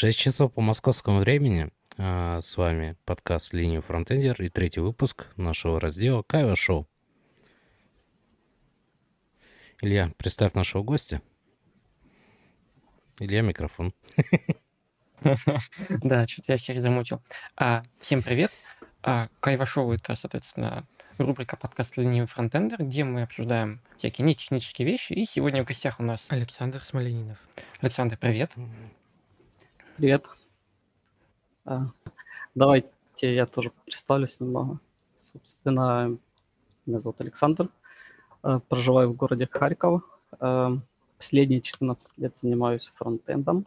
6 часов по московскому времени. А, с вами подкаст «Линию Фронтендер» и третий выпуск нашего раздела «Кайва Шоу». Илья, представь нашего гостя. Илья, микрофон. Да, что-то я себя замутил. А, всем привет. А, Кайва Шоу — это, соответственно, рубрика подкаст «Ленивый фронтендер», где мы обсуждаем всякие нетехнические вещи. И сегодня в гостях у нас Александр Смоленинов. Александр, привет. Привет. А, давайте я тоже представлюсь немного. Собственно, меня зовут Александр. А, проживаю в городе Харьков. А, последние 14 лет занимаюсь фронтендом.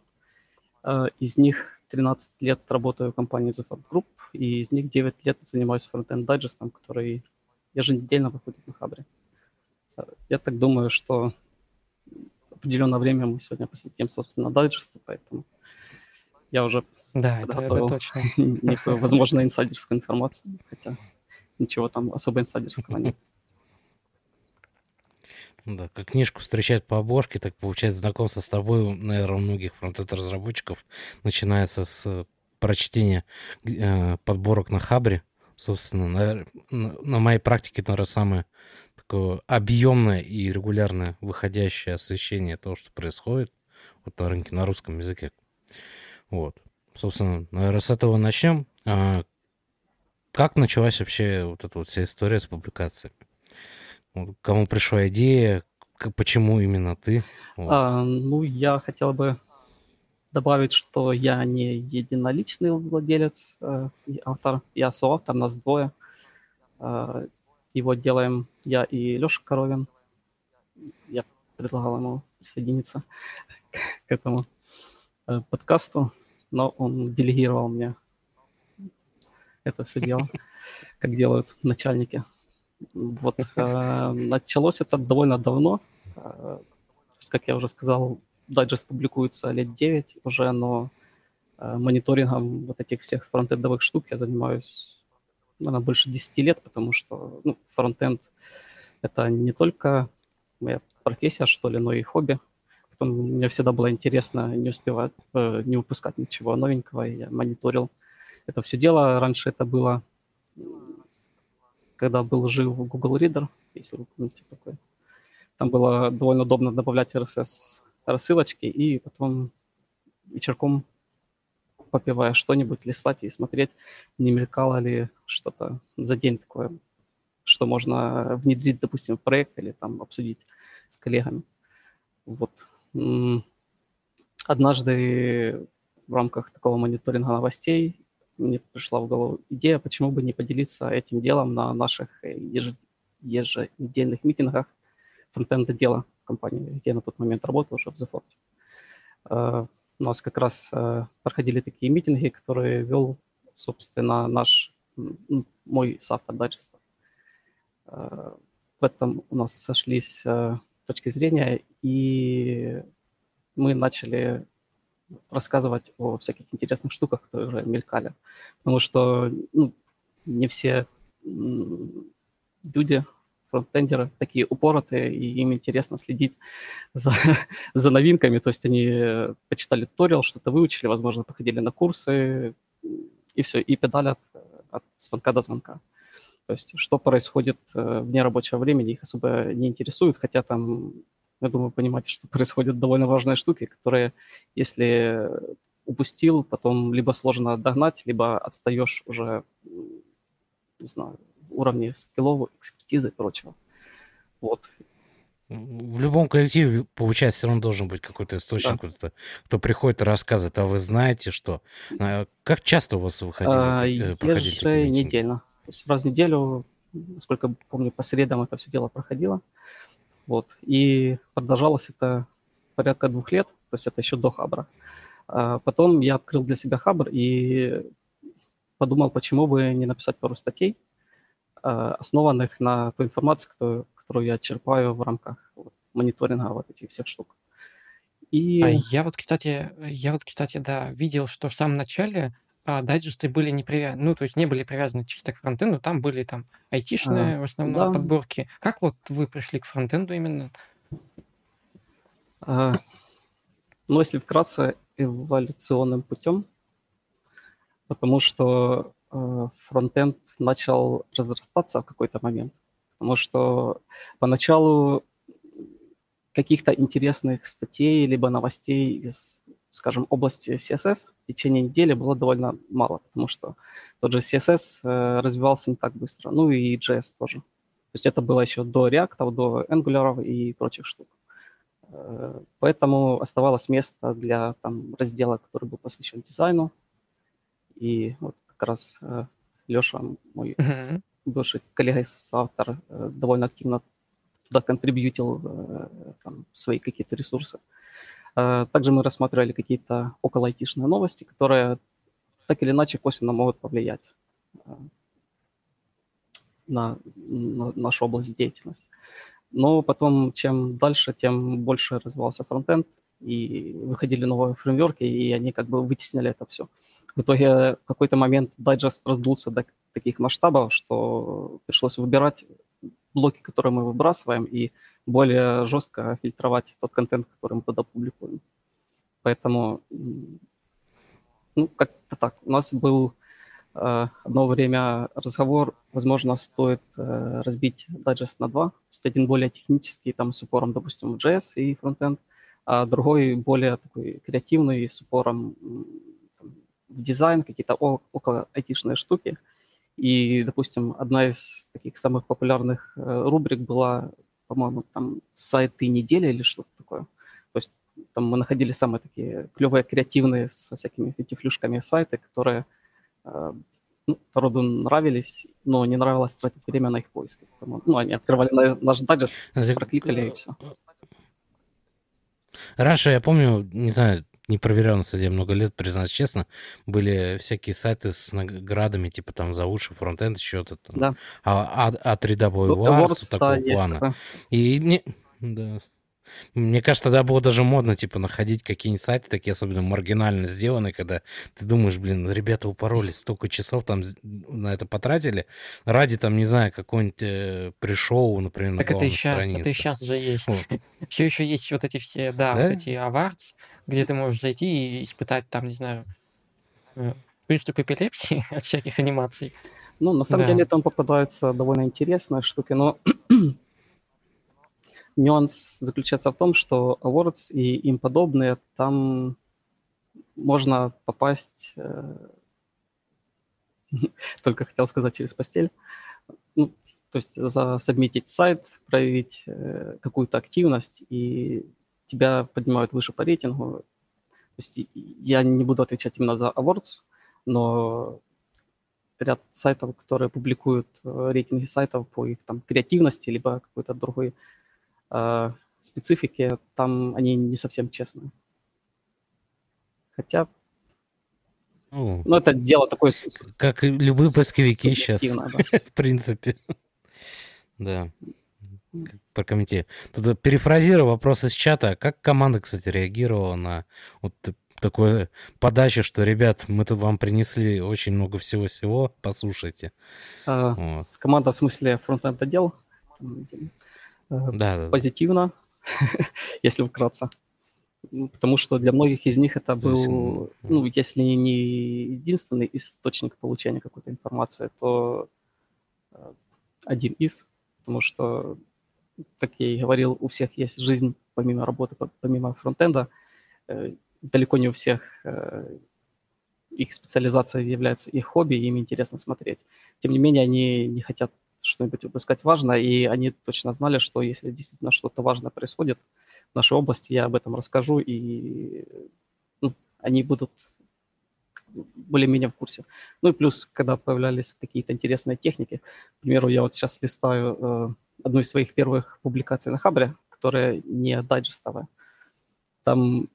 Из них 13 лет работаю в компании The Fab Group, и из них 9 лет занимаюсь фронтенд дайджестом, который еженедельно выходит на Хабре. Я так думаю, что определенное время мы сегодня посвятим, собственно, дайджесту, поэтому я уже да, это, это точно. некую, возможно, инсайдерскую информацию, хотя ничего там особо инсайдерского нет. Да, как книжку встречать по обложке, так получается знакомство с тобой, наверное, у многих фронтенд-разработчиков начинается с прочтения э, подборок на Хабре. Собственно, на, на, на моей практике, наверное, самое такое объемное и регулярное выходящее освещение того, что происходит вот на рынке на русском языке. Вот. Собственно, наверное, с этого начнем. А, как началась вообще вот эта вот вся история с публикациями? Кому пришла идея? Почему именно ты? Вот. А, ну, я хотел бы добавить, что я не единоличный владелец э, и автор. Я соавтор, нас двое. Э, его делаем я и Леша Коровин. Я предлагал ему присоединиться к этому э, подкасту но он делегировал мне это все дело, как делают начальники. Вот э, началось это довольно давно. Э, как я уже сказал, дайджест публикуется лет 9 уже, но э, мониторингом вот этих всех фронтендовых штук я занимаюсь, наверное, больше 10 лет, потому что ну, фронтенд — это не только моя профессия, что ли, но и хобби. Мне всегда было интересно не успевать, э, не выпускать ничего новенького, и я мониторил это все дело. Раньше это было, когда был жив Google Reader, если вы помните такой. Там было довольно удобно добавлять RSS рассылочки и потом вечерком, попивая что-нибудь, листать и смотреть, не мелькало ли что-то за день такое, что можно внедрить, допустим, в проект или там обсудить с коллегами. Вот Однажды в рамках такого мониторинга новостей мне пришла в голову идея, почему бы не поделиться этим делом на наших еж... еженедельных митингах фронтенда дела компании, где я на тот момент работал уже в The Fort. Uh, у нас как раз uh, проходили такие митинги, которые вел, собственно, наш, мой соавтор дайджеста. Uh, в этом у нас сошлись точки зрения, и мы начали рассказывать о всяких интересных штуках, которые мелькали. Потому что ну, не все люди, фронтендеры, такие упоротые, и им интересно следить за, за новинками. То есть они почитали туториал, что-то выучили, возможно, походили на курсы, и все, и педалят от звонка до звонка. То есть что происходит э, вне рабочего времени, их особо не интересует, хотя там, я думаю, понимаете, что происходят довольно важные штуки, которые, если упустил, потом либо сложно догнать, либо отстаешь уже, не знаю, в уровне скиллов, экспертизы и прочего. Вот. В любом коллективе, получается, все равно должен быть какой-то источник, да. кто, кто приходит и рассказывает, а вы знаете что? А как часто у вас выходили? А, э, еженедельно. То есть раз в неделю, насколько помню, по средам это все дело проходило. Вот. И продолжалось это порядка двух лет, то есть это еще до Хабра. А потом я открыл для себя Хабр и подумал, почему бы не написать пару статей, а, основанных на той информации, которую, которую я черпаю в рамках вот, мониторинга вот этих всех штук. И... А я вот, кстати, я вот, кстати, да, видел, что в самом начале а, дайджесты были не привязаны, ну, то есть не были привязаны чисто к фронтенду, там были там айтишные а, в основном да. подборки. Как вот вы пришли к фронтенду именно? А, ну, если вкратце, эволюционным путем, потому что э, фронтенд начал разрастаться в какой-то момент. Потому что поначалу каких-то интересных статей либо новостей из, скажем, области CSS в течение недели было довольно мало, потому что тот же CSS э, развивался не так быстро, ну и JS тоже. То есть это было еще до React, до Angular и прочих штук. Э, поэтому оставалось место для там, раздела, который был посвящен дизайну. И вот как раз э, Леша, мой mm-hmm. бывший коллега и автор, э, довольно активно туда контрибьютил там, свои какие-то ресурсы. Также мы рассматривали какие-то около айтишные новости, которые так или иначе косвенно могут повлиять на, на нашу область деятельности. Но потом, чем дальше, тем больше развивался фронтенд, и выходили новые фреймворки, и они как бы вытеснили это все. В итоге в какой-то момент дайджест раздулся до таких масштабов, что пришлось выбирать блоки, которые мы выбрасываем, и более жестко фильтровать тот контент, который мы туда публикуем. Поэтому, ну, как-то так. У нас был Э, одно время разговор, возможно, стоит э, разбить Digest на два. То есть один более технический, там, с упором, допустим, в JS и фронтенд, а другой более такой креативный, с упором в дизайн, какие-то около айтишные штуки. И, допустим, одна из таких самых популярных э, рубрик была, по-моему, там сайты недели или что-то такое. То есть там мы находили самые такие клевые, креативные, со всякими фитифлюшками сайты, которые Э, ну, народу нравились, но не нравилось тратить время на их поиски. Потому, ну, они открывали наш дайджест, прокликали и все. Раньше, я помню, не знаю, не проверял на стадии много лет, признаться честно, были всякие сайты с наградами, типа там за лучший фронтенд, что-то там. Да. А, а, а 3W Awards, такого плана. И не... Да. Мне кажется, тогда было даже модно, типа, находить какие-нибудь сайты, такие особенно маргинально сделанные, когда ты думаешь, блин, ребята упоролись, столько часов там на это потратили, ради, там, не знаю, какой-нибудь э, пришоу, например, так на это и сейчас, странице. это и сейчас же есть. Все еще есть вот эти все, да, вот эти awards, где ты можешь зайти и испытать там, не знаю, э, приступ эпилепсии от всяких анимаций. Ну, на самом да. деле там попадаются довольно интересные штуки, но Нюанс заключается в том, что Awards и им подобные, там можно попасть, э, только хотел сказать, через постель. Ну, то есть засобмитить сайт, проявить э, какую-то активность, и тебя поднимают выше по рейтингу. То есть я не буду отвечать именно за Awards, но ряд сайтов, которые публикуют э, рейтинги сайтов по их там креативности, либо какой-то другой э, специфики, там они не совсем честные. Хотя, ну, ну это дело такое... Как и любые поисковики сейчас, да. в принципе. Да. Прокомментирую. Тут перефразирую вопрос из чата. Как команда, кстати, реагировала на вот такое подачу, что, ребят, мы тут вам принесли очень много всего-всего, послушайте. А, вот. Команда в смысле фронтенд отдел? Э, да, да, позитивно, если вкратце. Потому что для многих из них это был, ну, если не единственный источник получения какой-то информации, то э, один из, потому что, как я и говорил, у всех есть жизнь помимо работы, помимо фронтенда. Э, далеко не у всех их специализация является их хобби, им интересно смотреть. Тем не менее, они не хотят что-нибудь выпускать важно, и они точно знали, что если действительно что-то важное происходит в нашей области, я об этом расскажу, и ну, они будут более-менее в курсе. Ну и плюс, когда появлялись какие-то интересные техники, к примеру, я вот сейчас листаю э, одну из своих первых публикаций на Хабре, которая не дайджестовая. Там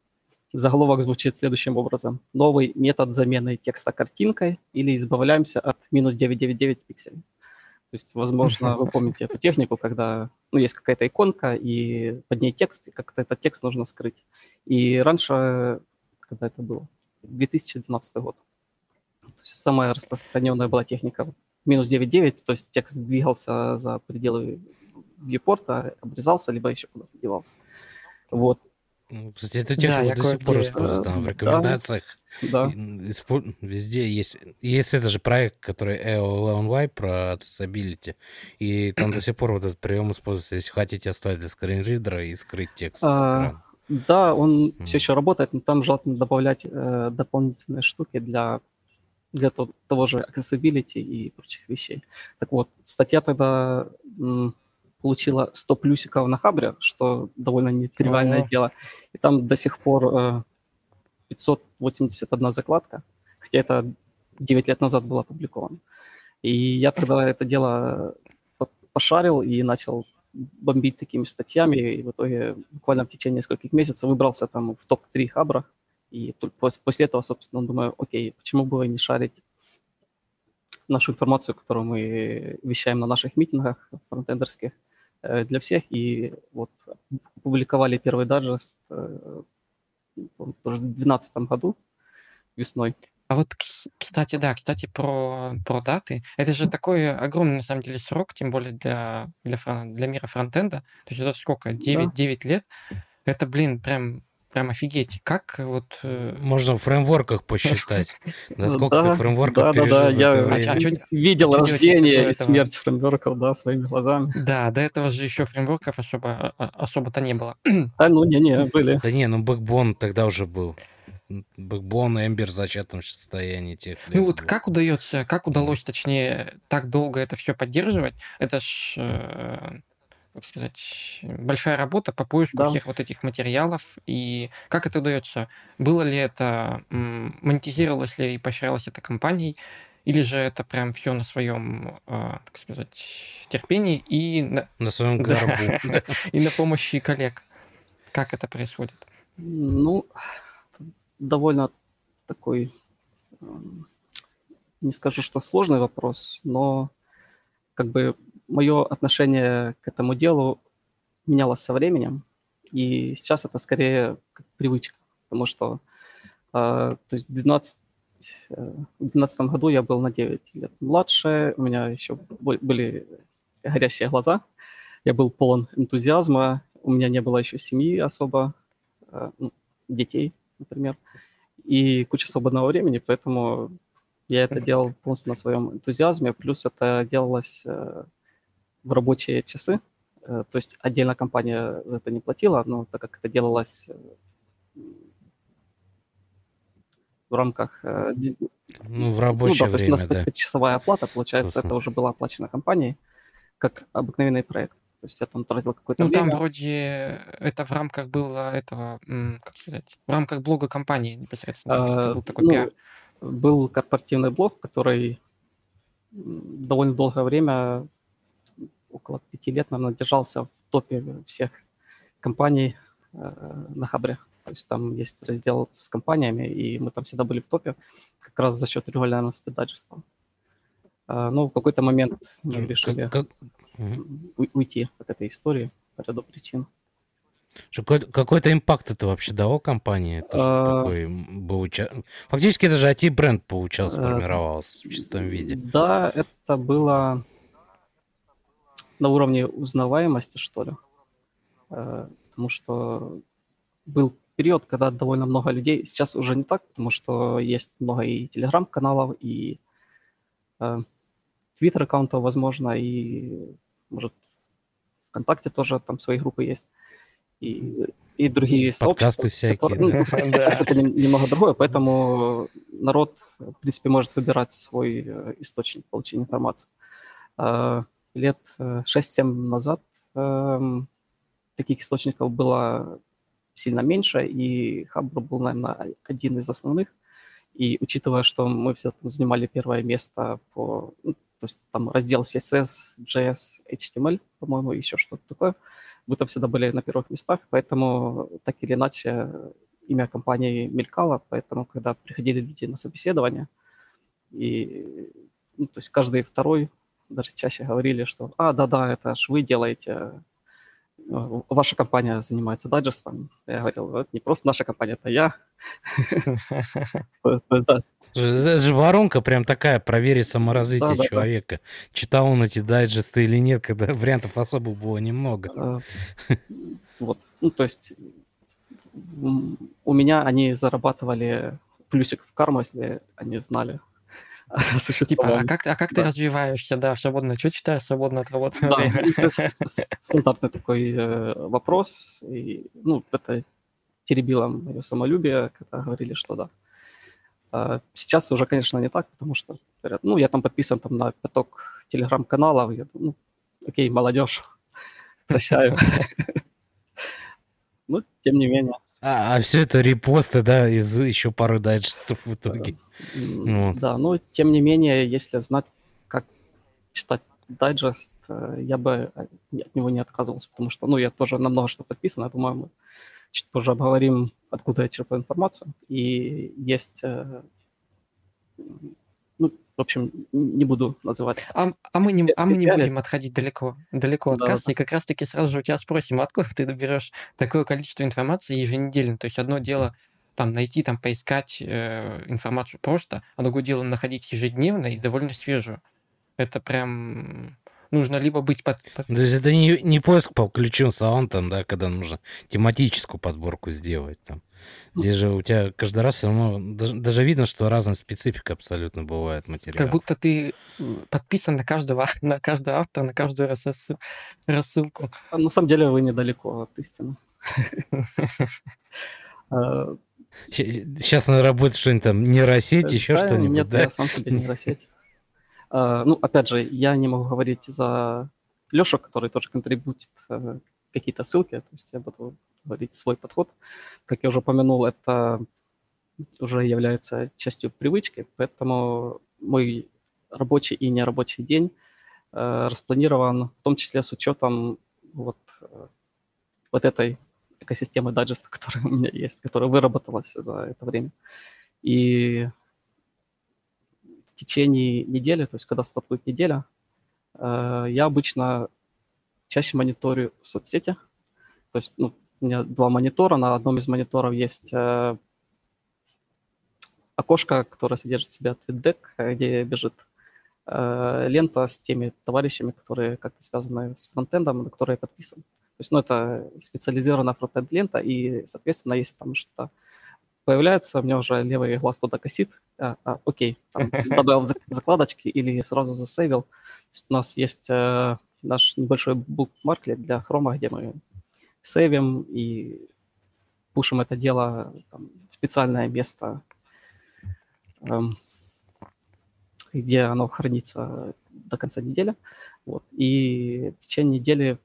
заголовок звучит следующим образом. Новый метод замены текста картинкой или избавляемся от минус 999 пикселей. То есть, возможно, вы помните эту технику, когда ну, есть какая-то иконка, и под ней текст, и как-то этот текст нужно скрыть. И раньше, когда это было? 2012 год. Самая распространенная была техника минус 9.9, то есть текст двигался за пределы вьюпорта, обрезался, либо еще куда-то девался. Вот. Ну, кстати, эту технику до сих пор используют там, в рекомендациях. Да. Везде есть. Есть это же проект, который EO11Y про accessibility. И там до сих пор вот этот прием используется, если хотите оставить для скринридера и скрыть текст а, с экрана. Да, он mm. все еще работает, но там желательно добавлять э, дополнительные штуки для, для того, же accessibility и прочих вещей. Так вот, статья тогда получила 100 плюсиков на Хабре, что довольно нетривиальное oh. дело. И там до сих пор э, 581 закладка, хотя это 9 лет назад было опубликовано. И я тогда это дело пошарил и начал бомбить такими статьями, и в итоге буквально в течение нескольких месяцев выбрался там в топ-3 хабра, и после этого, собственно, думаю, окей, почему бы не шарить нашу информацию, которую мы вещаем на наших митингах фронтендерских э, для всех, и вот опубликовали первый даджест э, в 2012 году весной. А вот, кстати, да, кстати, про, про даты. Это же такой огромный, на самом деле, срок, тем более для, для, для мира фронтенда. То есть это сколько? 9, да. 9 лет. Это, блин, прям прям офигеть. Как вот... Э, Можно в фреймворках посчитать, насколько ты фреймворков пережил это время. А видел рождение и смерть фреймворков, да, своими глазами. Да, до этого же еще фреймворков особо, а, особо-то не было. А, ну, не-не, были. Да не, ну Backbone тогда уже был. Backbone, Ember в зачатом состоянии тех Ну вот как удается, как удалось, точнее, так долго это все поддерживать? Это ж, э, как сказать, большая работа по поиску да. всех вот этих материалов. И как это удается? Было ли это, монетизировалось ли и поощрялось это компанией? Или же это прям все на своем, э, так сказать, терпении и на, на своем горбу. и на помощи коллег? Как это происходит? Ну, довольно такой, эм, не скажу, что сложный вопрос, но как бы мое отношение к этому делу менялось со временем, и сейчас это скорее как привычка, потому что э, то есть 12, э, в 2012 году я был на 9 лет младше, у меня еще были горящие глаза, я был полон энтузиазма, у меня не было еще семьи особо, э, ну, детей, например, и куча свободного времени, поэтому я это делал полностью на своем энтузиазме, плюс это делалось э, в рабочие часы, э, то есть отдельно компания за это не платила, но так как это делалось э, в рамках... Ну, в рабочее ну, да, время, то есть у нас да. часовая оплата, получается, Собственно. это уже была оплачена компанией, как обыкновенный проект. То есть я там тратил какое-то Ну, время. там вроде это в рамках было этого, как сказать, в рамках блога компании непосредственно, это был такой ну, пиар. был корпоративный блог, который довольно долгое время, около пяти лет, наверное, держался в топе всех компаний э, на Хабре. То есть там есть раздел с компаниями, и мы там всегда были в топе как раз за счет регулярности дайджеста. Э, ну, в какой-то момент мы решили... Как, угу. уйти от этой истории по ряду причин. Какой, какой-то импакт это вообще дало компании? То, что а... такой был уча... Фактически это же IT-бренд получался, сформировался в чистом виде. Да, это было на уровне узнаваемости, что ли. Э, потому что был период, когда довольно много людей, сейчас уже не так, потому что есть много и телеграм-каналов, и э, твиттер-аккаунтов, возможно, и может, ВКонтакте тоже там свои группы есть. И, и другие Подкасты всякие. Которые, да. Ну, это немного другое, поэтому народ, в принципе, может выбирать свой э, источник получения информации. Лет 6-7 э, назад эм, таких источников было сильно меньше, и Хабр был, наверное, один из основных. И учитывая, что мы все занимали первое место по ну, то есть там раздел CSS, JS, HTML, по-моему, еще что-то такое. Вы там всегда были на первых местах, поэтому так или иначе имя компании мелькало, поэтому когда приходили люди на собеседование, и ну, то есть каждый второй даже чаще говорили, что «А, да-да, это ж вы делаете, э, ваша компания занимается дайджестом». Я говорил, это не просто наша компания, это я. Это же воронка прям такая, проверить саморазвитие да, человека. Да, да. Читал он эти дайджесты или нет, когда вариантов особо было немного. А, вот. Ну, то есть у меня они зарабатывали плюсик в карму, если они знали Типа, а как, а как да. ты развиваешься, да, свободно? Что читаешь свободно от работы да? Это стандартный такой э, вопрос. И, ну, это теребило мое самолюбие, когда говорили, что да. А сейчас уже, конечно, не так, потому что, говорят, ну, я там подписан там, на пяток телеграм-каналов, я думаю, ну, окей, молодежь, прощаю. Ну, тем не менее. А, а все это репосты, да, из еще пары дайджестов в итоге. Вот. Да, но тем не менее, если знать, как читать дайджест, э, я бы от него не отказывался, потому что, ну, я тоже на много что подписан, я думаю, мы чуть позже обговорим, откуда я черпаю информацию. И есть э, в общем, не буду называть. А, а, мы, не, а мы не будем отходить далеко, далеко от да, кассы, да. и как раз-таки сразу же у тебя спросим, откуда ты доберешь такое количество информации еженедельно. То есть одно дело там найти, там поискать э, информацию просто, а другое дело находить ежедневно и довольно свежую. Это прям нужно либо быть под... под... То есть это не, не поиск по ключу саундом, да, когда нужно тематическую подборку сделать там. Здесь же у тебя каждый раз все равно, даже, даже видно, что разная специфика абсолютно бывает материала. Как будто ты подписан на каждого, на каждого автора, на каждую RSS рассылку. А на самом деле вы недалеко от истины. Сейчас на работе что-нибудь там нейросеть, еще что-нибудь, Нет, я сам себе нейросеть. А, ну, опять же, я не могу говорить за Лешу, который тоже контрибутит э, какие-то ссылки, то есть я буду говорить свой подход. Как я уже упомянул, это уже является частью привычки, поэтому мой рабочий и нерабочий день э, распланирован в том числе с учетом вот, э, вот этой экосистемы дайджеста, которая у меня есть, которая выработалась за это время. И в течение недели, то есть когда стартует неделя, э, я обычно чаще мониторю соцсети. То есть ну, у меня два монитора, на одном из мониторов есть э, окошко, которое содержит в себе TweetDeck, где бежит э, лента с теми товарищами, которые как-то связаны с фронтендом, на которые я подписан. То есть, ну, это специализированная фронтенд лента, и, соответственно, если там что-то появляется, у меня уже левый глаз туда косит, а, а, окей, там, добавил закладочки или сразу засейвил. У нас есть э, наш небольшой букмарклет для хрома, где мы сейвим и пушим это дело там, в специальное место, эм, где оно хранится до конца недели. Вот. И в течение недели,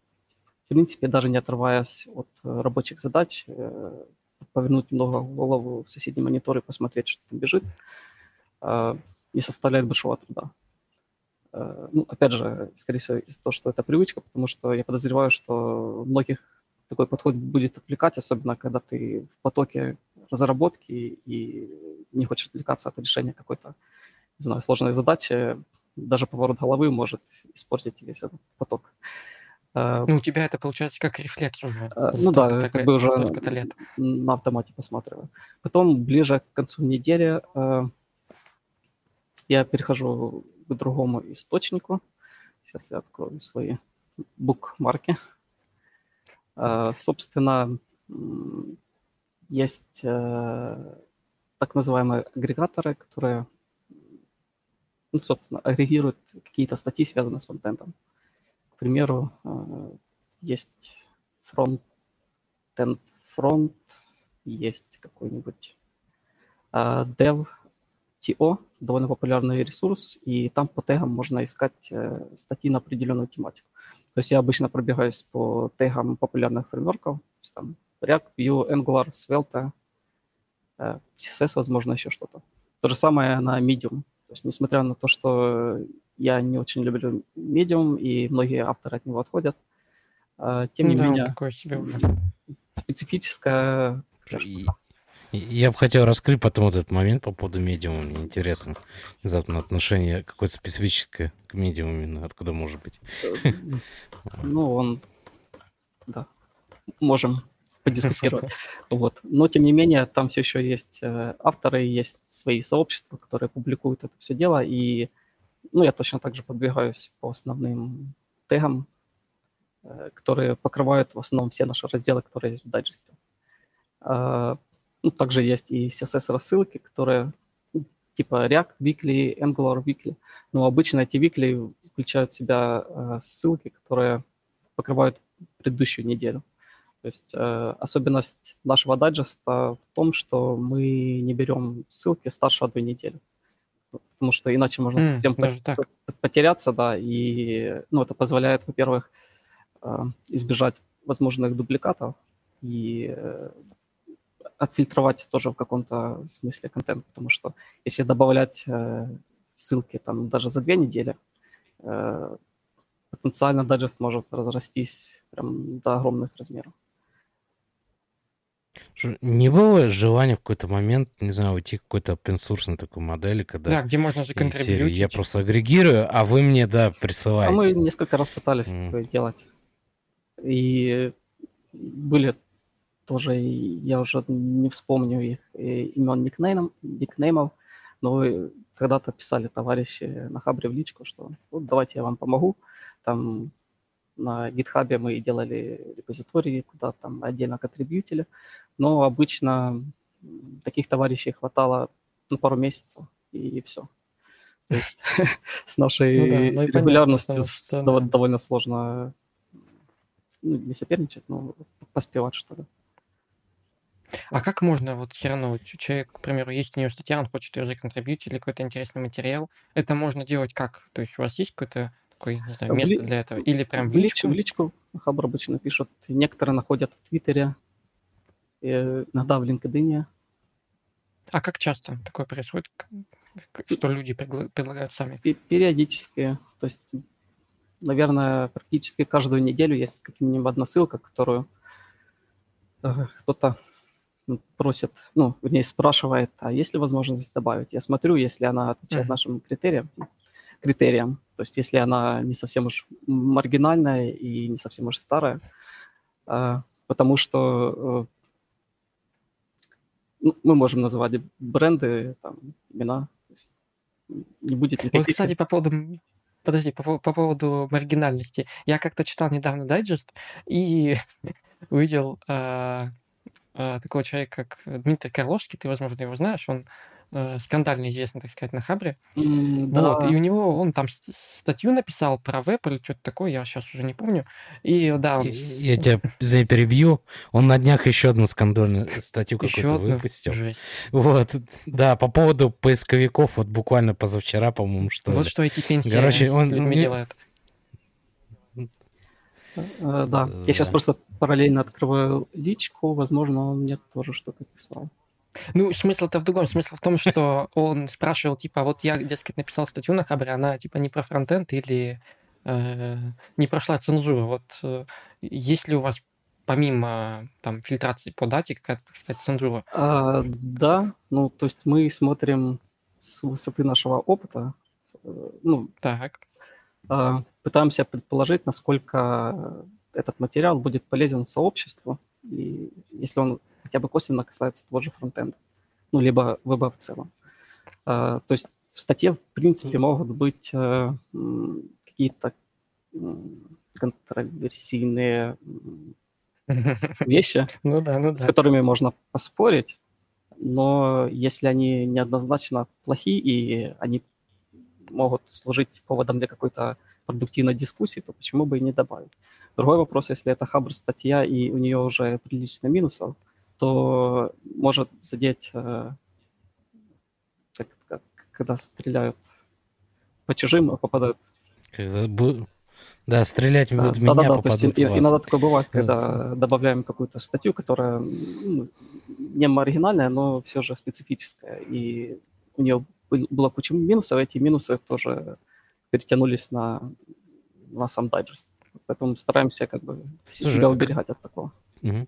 в принципе, даже не отрываясь от рабочих задач, э, повернуть немного голову в соседний монитор и посмотреть, что там бежит, э, не составляет большого труда. Э, ну, опять же, скорее всего, из-за того, что это привычка, потому что я подозреваю, что многих такой подход будет отвлекать, особенно когда ты в потоке разработки и не хочешь отвлекаться от решения какой-то, не знаю, сложной задачи. Даже поворот головы может испортить весь этот поток. Э, ну, у тебя это получается как рефлекс уже. Э, ну да, как бы уже лет. на автомате посматриваю. Потом, ближе к концу недели, я перехожу к другому источнику. Сейчас я открою свои букмарки. Собственно, есть э, так называемые агрегаторы, которые, ну, собственно, агрегируют какие-то статьи, связанные с фронтендом. К примеру, э, есть фронтенд фронт, есть какой-нибудь э, dev TO, довольно популярный ресурс, и там по тегам можно искать статьи на определенную тематику. То есть я обычно пробегаюсь по тегам популярных фреймворков, там React, Vue, Angular, Svelte, э, CSS, возможно, еще что-то. То же самое на Medium. То есть несмотря на то, что я не очень люблю Medium, и многие авторы от него отходят, э, тем не да, менее, такое себе специфическая я бы хотел раскрыть потом вот этот момент по поводу медиума. Мне интересно. Внезапно отношение какое-то специфическое к медиуму именно. Откуда может быть? Ну, он... Да. Можем подискутировать. Вот. Но, тем не менее, там все еще есть э, авторы, есть свои сообщества, которые публикуют это все дело. И ну, я точно так же подвигаюсь по основным тегам, э, которые покрывают в основном все наши разделы, которые есть в дайджесте. А, ну, также есть и CSS-рассылки, которые ну, типа React Weekly, Angular Weekly. Но обычно эти Weekly включают в себя э, ссылки, которые покрывают предыдущую неделю. То есть э, особенность нашего дайджеста в том, что мы не берем ссылки старше одной недели. Потому что иначе можно mm, совсем по- потеряться, да, и ну, это позволяет, во-первых, э, избежать возможных дубликатов и э, отфильтровать тоже в каком-то смысле контент, потому что если добавлять э, ссылки там даже за две недели, потенциально дайджест может разрастись прям до огромных размеров. Не было желания в какой-то момент, не знаю, уйти к какой-то open такой модели, когда... Да, где можно законтрибьютить. Я просто агрегирую, а вы мне, да, присылаете. А мы несколько раз пытались mm. такое делать. И были тоже, я уже не вспомню их э, имен никнеймов, никнеймов но когда-то писали товарищи на Хабре в личку, что вот давайте я вам помогу, там на GitHub мы делали репозитории, куда там отдельно контрибьютили, но обычно таких товарищей хватало на пару месяцев, и все. С нашей ну ну регулярностью довольно сложно ну, не соперничать, но поспевать что-то. А как можно вот все равно, вот человек, к примеру, есть у него статья, он хочет ее законтрибьютить или какой-то интересный материал, это можно делать как? То есть у вас есть какое-то такое, не знаю, место для этого? Или прям в личку? В личку Хабр обычно пишут. Некоторые находят в Твиттере, иногда в LinkedIn. А как часто такое происходит? Что люди предлагают сами? Периодически. То есть, наверное, практически каждую неделю есть какая-нибудь одна ссылка, которую э, кто-то просит, ну, вернее, спрашивает, а есть ли возможность добавить? Я смотрю, если она отвечает mm-hmm. нашим критериям, критериям, то есть если она не совсем уж маргинальная и не совсем уж старая, а, потому что э, ну, мы можем называть бренды, там, имена, не будет никаких... Вот, кстати, по поводу Подожди, по, по поводу маргинальности. Я как-то читал недавно дайджест и увидел э, э, такого человека, как Дмитрий Карловский, ты, возможно, его знаешь, он скандально известный, так сказать, на Хабре. Mm, вот, да. и у него, он там статью написал про веб или что-то такое, я сейчас уже не помню. И да, он... Я, я тебя за перебью. Он на днях еще одну скандальную статью какую-то выпустил. Жесть. Вот, да, по поводу поисковиков, вот буквально позавчера, по-моему, что Вот ли. что эти пенсии Короче, он, с людьми делают. Uh, да, я сейчас просто параллельно открываю личку, возможно, он мне тоже что-то писал. Ну, смысл-то в другом. Смысл в том, что он спрашивал, типа, вот я, дескать, написал статью на Хабре, она, типа, не про фронтенд или э, не прошла цензуру. Вот э, есть ли у вас помимо там фильтрации по дате какая-то, так сказать, цензура? А, да, ну, то есть мы смотрим с высоты нашего опыта, э, ну, так. А, пытаемся предположить, насколько этот материал будет полезен сообществу, и если он хотя бы косвенно касается того же фронтенда, ну, либо веба в целом. А, то есть в статье, в принципе, могут быть а, какие-то контроверсийные вещи, ну да, ну да. с которыми можно поспорить, но если они неоднозначно плохие и они могут служить поводом для какой-то продуктивной дискуссии, то почему бы и не добавить? Другой вопрос, если это хабр статья и у нее уже прилично минусов, то может задеть, э, как, как, когда стреляют по чужим, а попадают. Да, стрелять да, будут да, меня, да, да, попадут то есть, вас. Иногда такое бывает, когда да, добавляем какую-то статью, которая ну, не маргинальная, но все же специфическая, и у нее было куча минусов, эти минусы тоже перетянулись на, на сам дайджест. Поэтому стараемся как бы Слушай, себя уберегать от такого. Угу.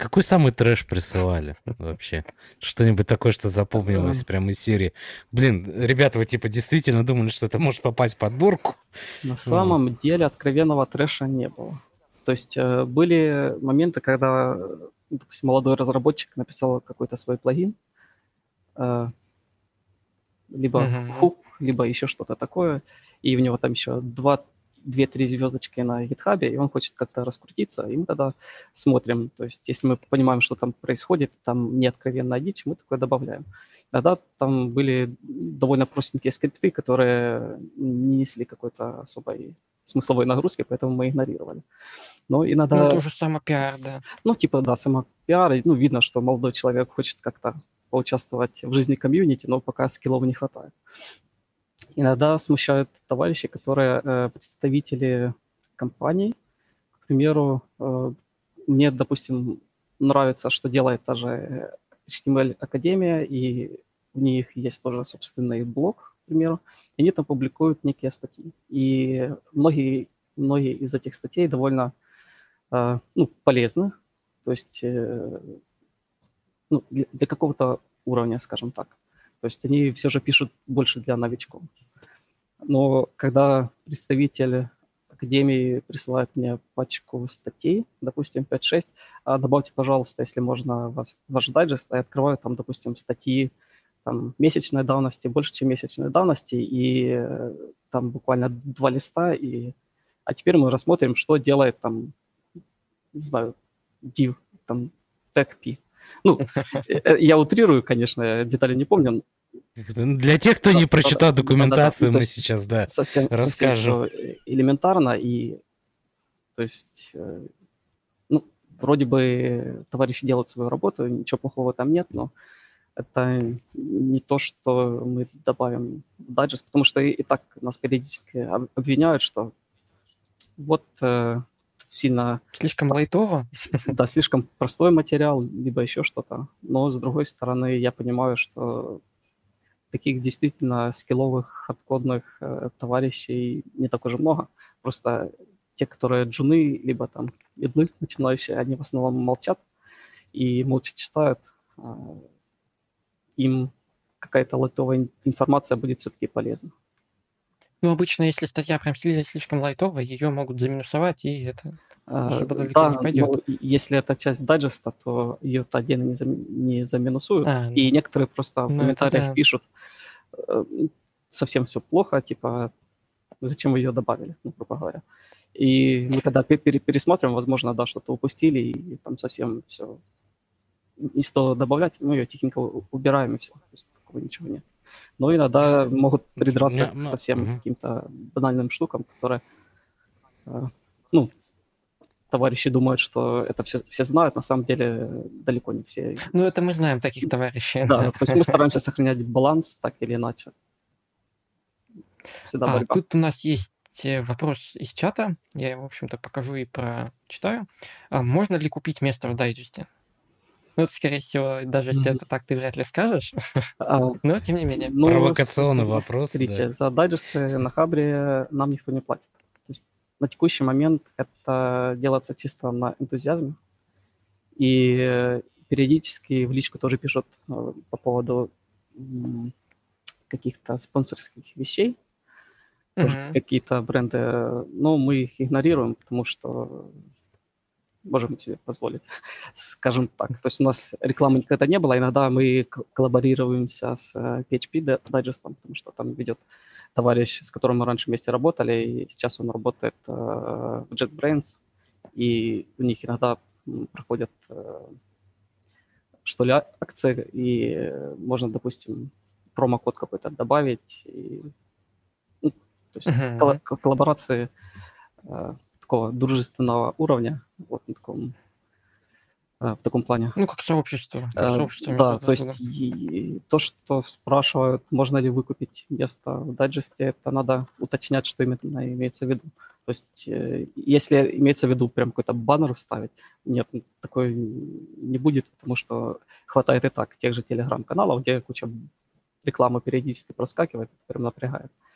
Какой самый трэш присылали вообще? Что-нибудь такое, что запомнилось прямо из серии. Блин, ребята, вы типа действительно думали, что это может попасть в подборку? На самом mm. деле откровенного трэша не было. То есть э, были моменты, когда, допустим, молодой разработчик написал какой-то свой плагин, э, либо mm-hmm. хук, либо еще что-то такое, и у него там еще два 2-3 звездочки на GitHub, и он хочет как-то раскрутиться, и мы тогда смотрим. То есть если мы понимаем, что там происходит, там не откровенная дичь, мы такое добавляем. Тогда там были довольно простенькие скрипты, которые не несли какой-то особой смысловой нагрузки, поэтому мы игнорировали. Но иногда... Ну, это уже самопиар, да. Ну, типа, да, самопиар. Ну, видно, что молодой человек хочет как-то поучаствовать в жизни комьюнити, но пока скиллов не хватает. Иногда смущают товарищи, которые э, представители компаний. К примеру, э, мне, допустим, нравится, что делает та же HTML Академия, и у них есть тоже собственный блог, к примеру, и они там публикуют некие статьи. И многие, многие из этих статей довольно э, ну, полезны, то есть э, ну, для, для какого-то уровня, скажем так. То есть они все же пишут больше для новичков. Но когда представитель академии присылает мне пачку статей, допустим, 5-6, а добавьте, пожалуйста, если можно, вас, ваш дайджест, я открываю там, допустим, статьи там, месячной давности, больше, чем месячной давности, и э, там буквально два листа, и... а теперь мы рассмотрим, что делает там, не знаю, div, там, tag Ну, э, э, я утрирую, конечно, детали не помню, для тех, кто не прочитал документацию, мы сейчас, да, расскажем. Совсем элементарно, и то есть, ну, вроде бы товарищи делают свою работу, ничего плохого там нет, но это не то, что мы добавим в дайджест, потому что и, и так нас периодически обвиняют, что вот э, сильно... Слишком лайтово? Да, слишком простой материал, либо еще что-то. Но, с другой стороны, я понимаю, что таких действительно скилловых, откодных э, товарищей не так уже много. Просто те, которые джуны, либо там медлы начинающие, они в основном молчат и молча читают. А, им какая-то лайтовая информация будет все-таки полезна. Ну, обычно, если статья прям слишком лайтовая, ее могут заминусовать, и это особо далеко да, не пойдет. Но если это часть дайджеста, то ее -то отдельно не, зам, не заминусуют. А, и ну, некоторые просто в ну, комментариях да. пишут, э, совсем все плохо, типа, зачем вы ее добавили, ну, грубо говоря. И мы тогда пересмотрим, возможно, да, что-то упустили, и там совсем все не стоило добавлять, мы ее тихенько убираем, и все. Такого ничего нет. Но иногда могут придраться к совсем угу. каким-то банальным штукам, которые, э, ну, товарищи думают, что это все, все знают, на самом деле далеко не все. Ну, это мы знаем таких товарищей. Да, то есть мы стараемся сохранять баланс так или иначе. Всегда а, тут у нас есть э, вопрос из чата. Я его, в общем-то, покажу и прочитаю. А можно ли купить место в дайджесте? Ну, скорее всего, даже если mm-hmm. это так, ты вряд ли скажешь. А, Но, тем не менее. Ну, Провокационный вопрос. Смотрите, да. за дайджесты на Хабре нам никто не платит. То есть на текущий момент это делается чисто на энтузиазме. И периодически в личку тоже пишут э, по поводу каких-то спонсорских вещей. Mm-hmm. какие-то бренды, но мы их игнорируем, потому что можем себе позволить, скажем так. То есть у нас рекламы никогда не было, иногда мы коллаборируемся с PHP э, Digest, потому что там ведет товарищ, с которым мы раньше вместе работали, и сейчас он работает э, в JetBrains, и у них иногда проходят э, что ли акции, и можно, допустим, промокод какой-то добавить, и, ну, то есть uh-huh. коллаборации такого дружественного уровня, вот на таком, э, в таком плане. Ну, как сообщество. Как э, сообщество да, то есть и, то, что спрашивают, можно ли выкупить место в дайджесте, это надо уточнять, что именно имеется в виду. То есть э, если имеется в виду прям какой-то баннер вставить, нет, такой не будет, потому что хватает и так тех же телеграм-каналов, где куча рекламы периодически проскакивает, прям напрягает. Э,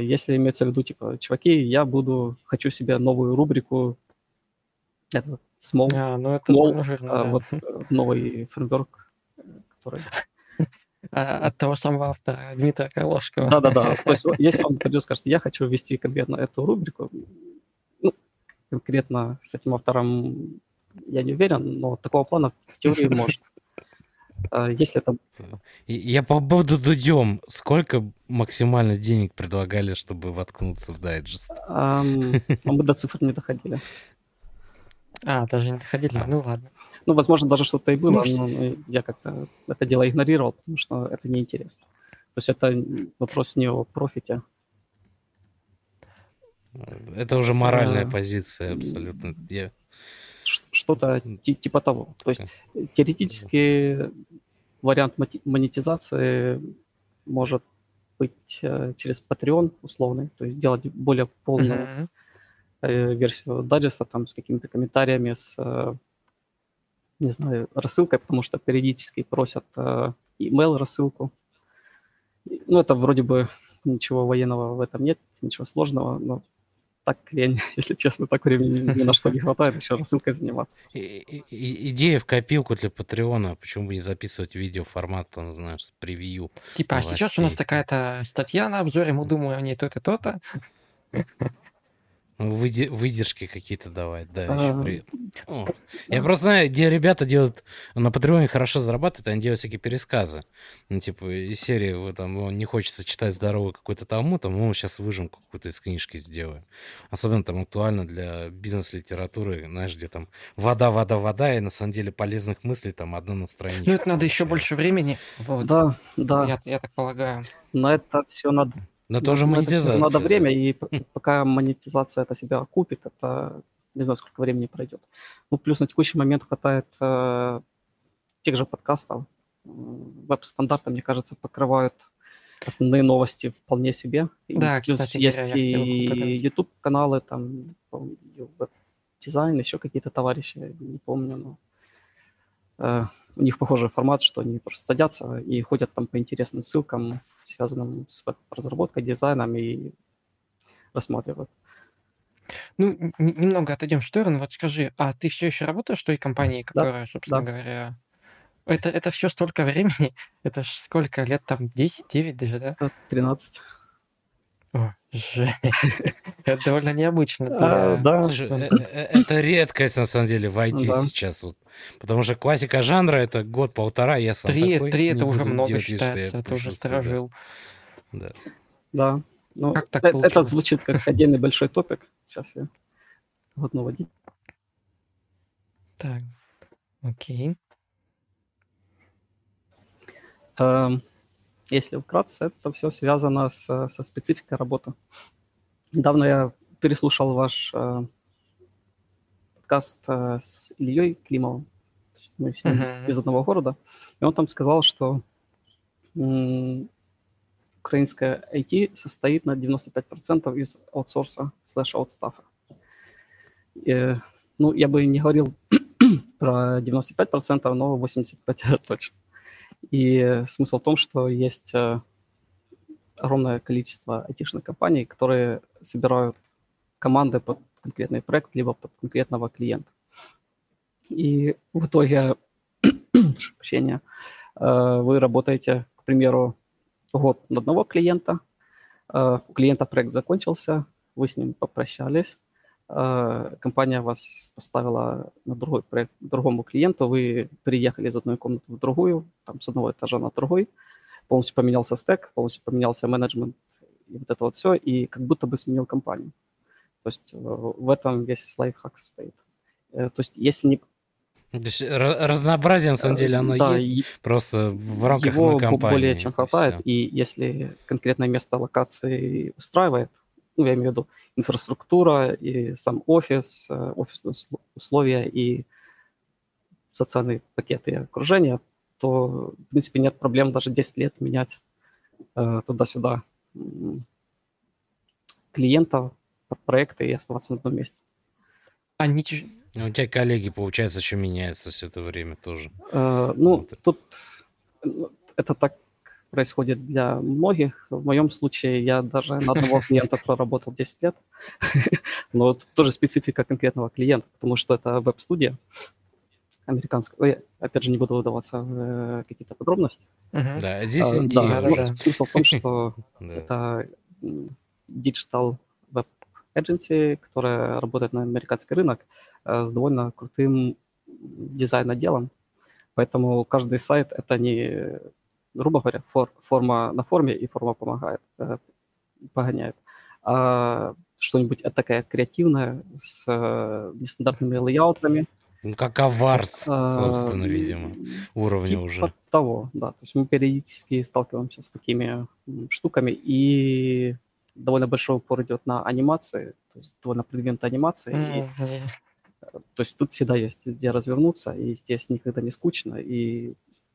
если имеется в виду, типа, чуваки, я буду, хочу себе новую рубрику, это Small, а, ну это small жирно, а, да. вот э, новый фреймворк, который... А, от того самого автора Дмитрия Карлошкова. Да-да-да. То есть если он придет и скажет, я хочу ввести конкретно эту рубрику, ну, конкретно с этим автором я не уверен, но такого плана в теории можно. А, если это... Я по поводу Дудем. Сколько максимально денег предлагали, чтобы воткнуться в дайджест? Мы до цифр не доходили. А, даже не доходили? А. Ну ладно. Ну, возможно, даже что-то и было, ну, но я как-то это дело игнорировал, потому что это неинтересно. То есть это вопрос не о профите. Это уже моральная а, позиция абсолютно. Что-то типа того. То есть теоретически вариант монетизации может быть э, через Patreon условный, то есть делать более полную uh-huh. версию дайджеста там с какими-то комментариями, с, э, не знаю, рассылкой, потому что периодически просят email рассылку. Ну, это вроде бы ничего военного в этом нет, ничего сложного, но так лень, если честно, так времени ни на что не хватает, еще рассылкой заниматься. И, и, идея в копилку для Патреона, почему бы не записывать видео формат, там, знаешь, с превью. Типа, а сейчас у нас такая-то статья на обзоре, мы думаем о ней то-то, то-то. Ну, выдержки какие-то давать, да, еще при... О, я просто знаю, где ребята делают, на Патреоне хорошо зарабатывают, они делают всякие пересказы. Ну, типа, из серии, вы, там, не хочется читать здоровый какой-то тому, там, мы сейчас выжимку какую-то из книжки сделаем. Особенно там актуально для бизнес-литературы, знаешь, где там вода, вода, вода, и на самом деле полезных мыслей там одна на странице. Ну, это надо еще больше времени. Вот. Да, да. Я, я так полагаю. На это все надо но тоже монетизация. Надо время, и пока монетизация это себя окупит, это не знаю, сколько времени пройдет. Ну, плюс на текущий момент хватает э, тех же подкастов. Веб-стандарты, мне кажется, покрывают основные новости вполне себе. Да, плюс кстати, есть и YouTube-каналы, там, веб-дизайн, еще какие-то товарищи, не помню, но э, у них похожий формат, что они просто садятся и ходят там по интересным ссылкам, связанным с разработкой, дизайном и рассматривают. Ну, немного отойдем в сторону. Вот скажи, а ты все еще работаешь в той компании, которая, да, собственно да. говоря... Это, это все столько времени? Это ж сколько лет там? 10, 9 даже, да? 13. О, жесть. Это довольно необычно. А, да. Слушай, э, э, это редкость, на самом деле, в IT сейчас. Вот. Потому что классика жанра — это год-полтора, я сам три, такой. Три — это уже много считается, это уже сторожил. Да. Да. Ну, как так это, это звучит как отдельный большой топик. Сейчас я одну водить. Так, окей. Um, если вкратце, это все связано с, со спецификой работы. Недавно я переслушал ваш э, подкаст э, с Ильей Климовым, мы с ним uh-huh. из одного города, и он там сказал, что м- украинская IT состоит на 95% из аутсорса слэш аутстафа. Ну, я бы не говорил про 95%, но 85% точно. И смысл в том, что есть э, огромное количество айтишных компаний, которые собирают команды под конкретный проект, либо под конкретного клиента. И в итоге, прощения, э, вы работаете, к примеру, год на одного клиента, э, у клиента проект закончился, вы с ним попрощались, компания вас поставила на другой проект другому клиенту, вы переехали из одной комнаты в другую, там с одного этажа на другой, полностью поменялся стек, полностью поменялся менеджмент и вот это вот все, и как будто бы сменил компанию. То есть э, в этом весь лайфхак состоит. Э, то есть если не... То есть разнообразие, на самом деле, оно да, есть, просто в рамках его компании. более чем хватает, и если конкретное место локации устраивает, ну, я имею в виду инфраструктура и сам офис, э, офисные условия и социальные пакеты и окружение, то, в принципе, нет проблем даже 10 лет менять э, туда-сюда клиентов, проекты и оставаться на одном месте. А не... У тебя коллеги, получается, еще меняются все это время тоже. Э, ну, вот. тут ну, это так происходит для многих. В моем случае я даже на одного клиента проработал 10 лет, но это тоже специфика конкретного клиента, потому что это веб-студия американская. Я, опять же, не буду выдаваться в э, какие-то подробности. Да, здесь да, ну, смысл в том, что это digital web agency, которая работает на американский рынок э, с довольно крутым дизайн-отделом. Поэтому каждый сайт — это не, грубо говоря, фор, форма на форме и форма помогает, э, погоняет, а что-нибудь такое креативное с э, нестандартными лейаутами. Ну, как аварс, а, собственно, видимо, уровня типа уже. того, да. То есть мы периодически сталкиваемся с такими штуками, и довольно большой упор идет на анимации, то есть довольно продвинутая анимация. Mm-hmm. И, то есть тут всегда есть где развернуться, и здесь никогда не скучно, и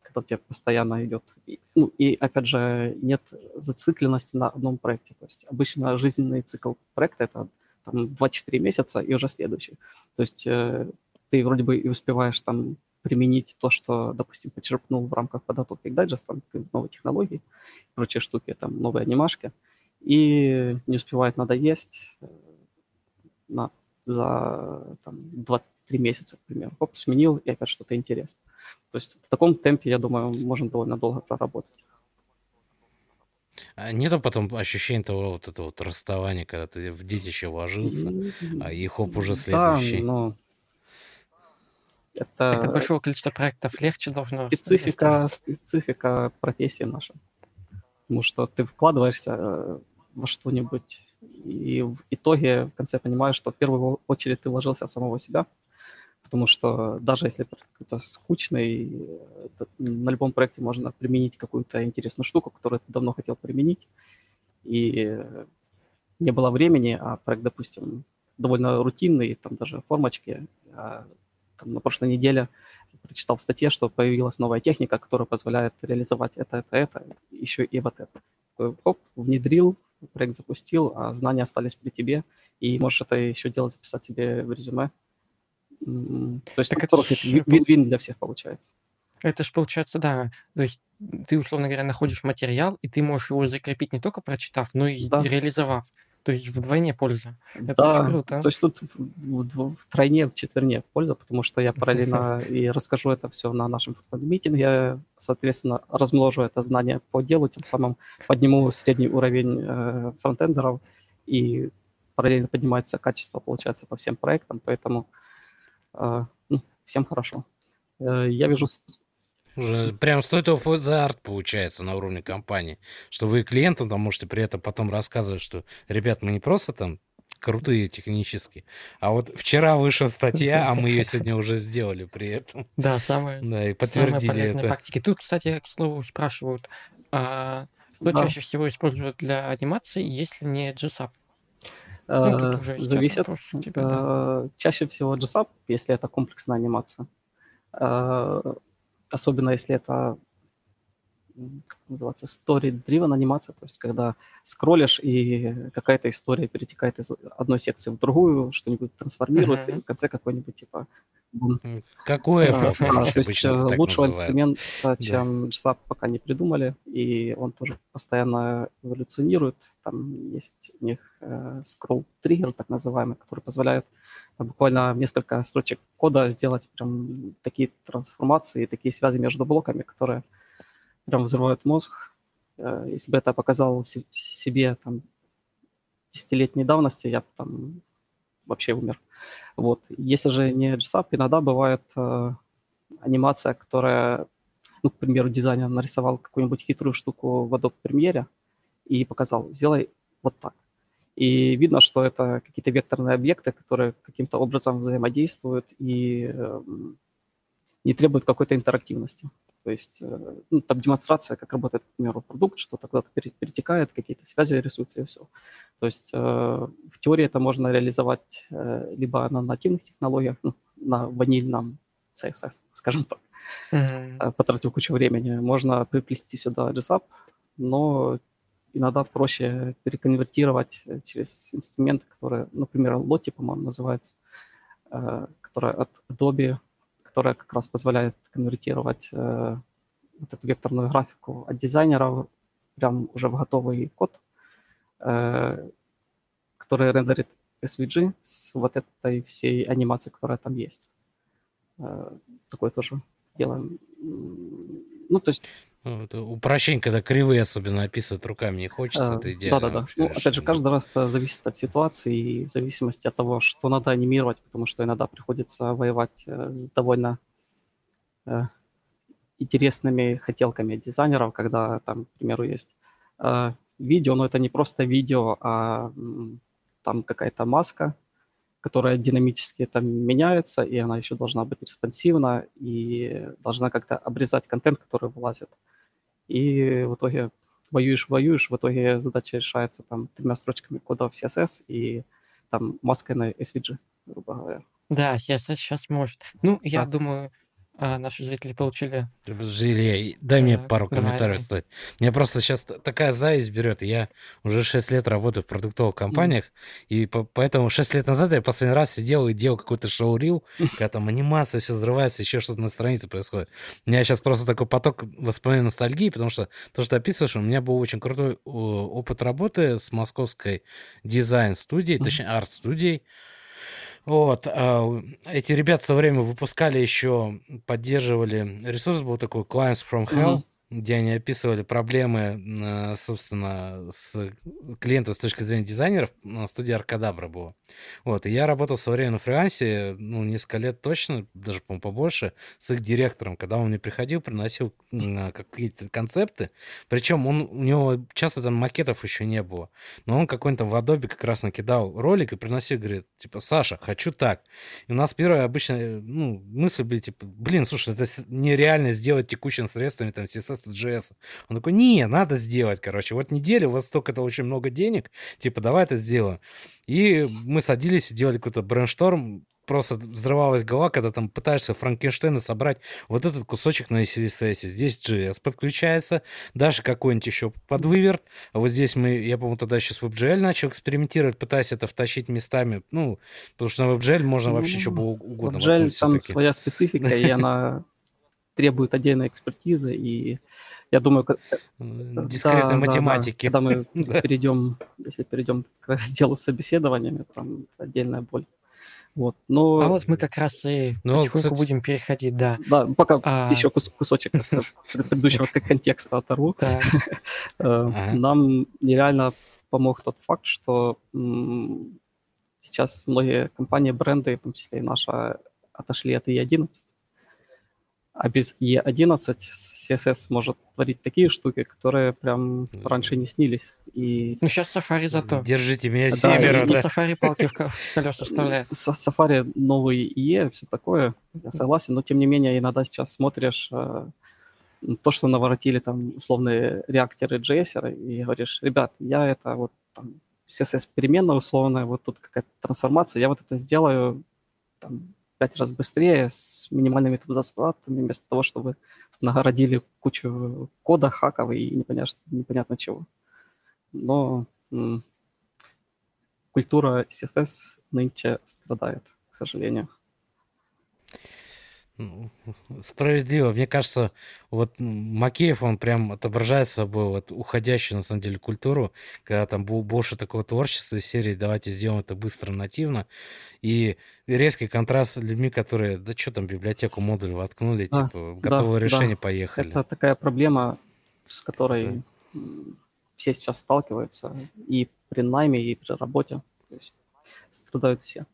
когда у тебя постоянно идет... И, ну, и, опять же, нет зацикленности на одном проекте. То есть обычно жизненный цикл проекта — это там 2-4 месяца и уже следующий. То есть э, ты вроде бы и успеваешь там применить то, что, допустим, почерпнул в рамках подготовки к дайджестам, новые технологии, прочие штуки, там, новые анимашки, и не успевает надоесть э, на, за там, 2-3 месяца, к примеру. Хоп, сменил, и опять что-то интересное. То есть в таком темпе, я думаю, можно довольно долго проработать. А нету потом ощущения того вот этого вот расставания, когда ты в детище вложился, а и хоп, уже следующий. Да, но это, это большого количества проектов легче должно специфика, специфика профессии наша. Потому что ты вкладываешься э, во что-нибудь, и в итоге в конце понимаешь, что в первую очередь ты вложился в самого себя, потому что даже если какой-то скучный, на любом проекте можно применить какую-то интересную штуку, которую ты давно хотел применить, и не было времени, а проект, допустим, довольно рутинный, там даже формочки, а там, на прошлой неделе прочитал в статье, что появилась новая техника, которая позволяет реализовать это, это, это, еще и вот это. Такой, оп, внедрил, проект запустил, а знания остались при тебе, и можешь это еще делать, записать себе в резюме. То есть так это вин-вин для всех получается. Это же получается, да, то есть ты, условно говоря, находишь материал, и ты можешь его закрепить не только прочитав, но и да. реализовав. То есть вдвойне польза. Это да, очень круто. То есть тут в, в, в тройне, в четверне польза, потому что я параллельно и расскажу это все на нашем митинге, соответственно, размножу это знание по делу, тем самым подниму средний уровень э, фронтендеров, и параллельно поднимается качество, получается, по всем проектам, поэтому всем хорошо. Э, я вижу уже прям стоит его за арт получается на уровне компании, что вы клиентам там можете при этом потом рассказывать, что, ребят, мы не просто там крутые технически. А вот вчера вышла статья, а мы ее сегодня уже сделали при этом. Да, самые, да, и подтвердили самые полезные это. практики. Тут, кстати, к слову, спрашивают, а что да. чаще всего используют для анимации, если не GSAP? Ну, тут уже Зависит. Типа, да. Чаще всего GSAP, если это комплексная анимация особенно если это как называется, story-driven анимация, то есть когда скроллишь, и какая-то история перетекает из одной секции в другую, что-нибудь трансформируется, uh-huh. и в конце какой-нибудь типа... Какое а, а, То есть э, лучшего инструмента, чем JSAP, пока не придумали, и он тоже постоянно эволюционирует. Там есть у них э, scroll trigger, так называемый, который позволяет буквально несколько строчек кода сделать прям такие трансформации, такие связи между блоками, которые прям взрывают мозг. Э, если бы это показал себе там десятилетней давности, я бы там вообще умер. Вот. Если же не JSAP, иногда бывает э, анимация, которая, ну, к примеру, дизайнер нарисовал какую-нибудь хитрую штуку в Adobe Premiere и показал, сделай вот так. И видно, что это какие-то векторные объекты, которые каким-то образом взаимодействуют и э, не требуют какой-то интерактивности. То есть э, ну, там демонстрация, как работает, к примеру, продукт, что-то куда-то перетекает, какие-то связи рисуются и все. То есть э, в теории это можно реализовать э, либо на нативных технологиях, ну, на ванильном CSS, скажем так, mm-hmm. потратив кучу времени. Можно приплести сюда JSAP, но иногда проще переконвертировать через инструменты, которые, например, Lottie, по-моему, называется, которая от Adobe, которая как раз позволяет конвертировать э, вот эту векторную графику от дизайнеров прям уже в готовый код, который рендерит SVG с вот этой всей анимацией, которая там есть. Такое тоже делаем. Ну, то есть ну, это упрощение, когда кривые особенно описывать руками не хочется, а, это идеально. Да-да-да. Ну, опять же, каждый раз это зависит от ситуации и в зависимости от того, что надо анимировать, потому что иногда приходится воевать э, с довольно э, интересными хотелками дизайнеров, когда там, к примеру, есть э, видео, но это не просто видео, а там какая-то маска, которая динамически там меняется, и она еще должна быть респонсивна, и должна как-то обрезать контент, который вылазит. И в итоге воюешь, воюешь, в итоге задача решается там тремя строчками кода в CSS и там маской на SVG, грубо говоря. Да, CSS сейчас может. Ну, я да. думаю, а, наши зрители получили... Илья, дай мне пару комментариев давай. Меня просто сейчас такая зависть берет. Я уже 6 лет работаю в продуктовых компаниях, mm. и по поэтому 6 лет назад я последний раз сидел и делал какой-то шоу-рил, когда там анимация все взрывается, еще что-то на странице происходит. У меня сейчас просто такой поток воспоминаний ностальгии, потому что то, что ты описываешь, у меня был очень крутой опыт работы с московской дизайн-студией, mm. точнее, арт-студией. Вот. А эти ребята в свое время выпускали еще, поддерживали, ресурс был такой Clients from Hell, mm-hmm где они описывали проблемы, э, собственно, с клиентов с точки зрения дизайнеров, на студии Аркадабра было. Вот, и я работал в свое время на фрилансе, ну, несколько лет точно, даже, по-моему, побольше, с их директором, когда он мне приходил, приносил какие-то концепты, причем он, у него часто там макетов еще не было, но он какой-нибудь там в Adobe как раз накидал ролик и приносил, говорит, типа, Саша, хочу так. И у нас первая обычно, ну, мысль были, типа, блин, слушай, это нереально сделать текущими средствами, там, CSS JS. Он такой, не, надо сделать, короче. Вот неделю, у вас столько-то очень много денег, типа, давай это сделаем. И мы садились и делали какой-то брейншторм, просто взрывалась голова, когда там пытаешься Франкенштейна собрать вот этот кусочек на CSS. Здесь JS подключается, даже какой-нибудь еще подвыверт. А вот здесь мы, я, по-моему, тогда еще с WebGL начал экспериментировать, пытаясь это втащить местами. Ну, потому что на WebGL можно вообще ну, что угодно. WebGL там своя специфика, и она требует отдельной экспертизы, и я думаю... Как... Э, Дискретной да, математики. Да, да. Когда мы перейдем, если перейдем к разделу с собеседованиями, там отдельная боль. Вот. Но... А вот мы как раз и ну, потихоньку кстати... будем переходить, да. Да, пока а... еще кус кусочек предыдущего контекста оторву. Э, нам нереально помог тот факт, что сейчас многие компании, бренды, в том числе и наша, отошли от E11 а без E11 CSS может творить такие штуки, которые прям раньше не снились. И... Ну, сейчас Safari зато. Держите меня да. И Safari палки в колеса вставляет. Safari новый IE, все такое, я согласен, но тем не менее иногда сейчас смотришь э, то, что наворотили там условные реакторы JS, и говоришь, ребят, я это вот там, CSS переменная условная, вот тут какая-то трансформация, я вот это сделаю там, пять раз быстрее с минимальными трудозатратами, вместо того, чтобы нагородили кучу кода, хаков и непонятно, непонятно чего. Но м- культура CSS нынче страдает, к сожалению. Справедливо. Мне кажется, вот Макеев, он прям отображает собой вот уходящую, на самом деле, культуру, когда там было больше такого творчества из серии «давайте сделаем это быстро, нативно». И резкий контраст с людьми, которые, да что там, библиотеку модуль воткнули, а, типа, готовое да, решение, да. поехали. Это такая проблема, с которой да. все сейчас сталкиваются и при найме, и при работе. То есть страдают все.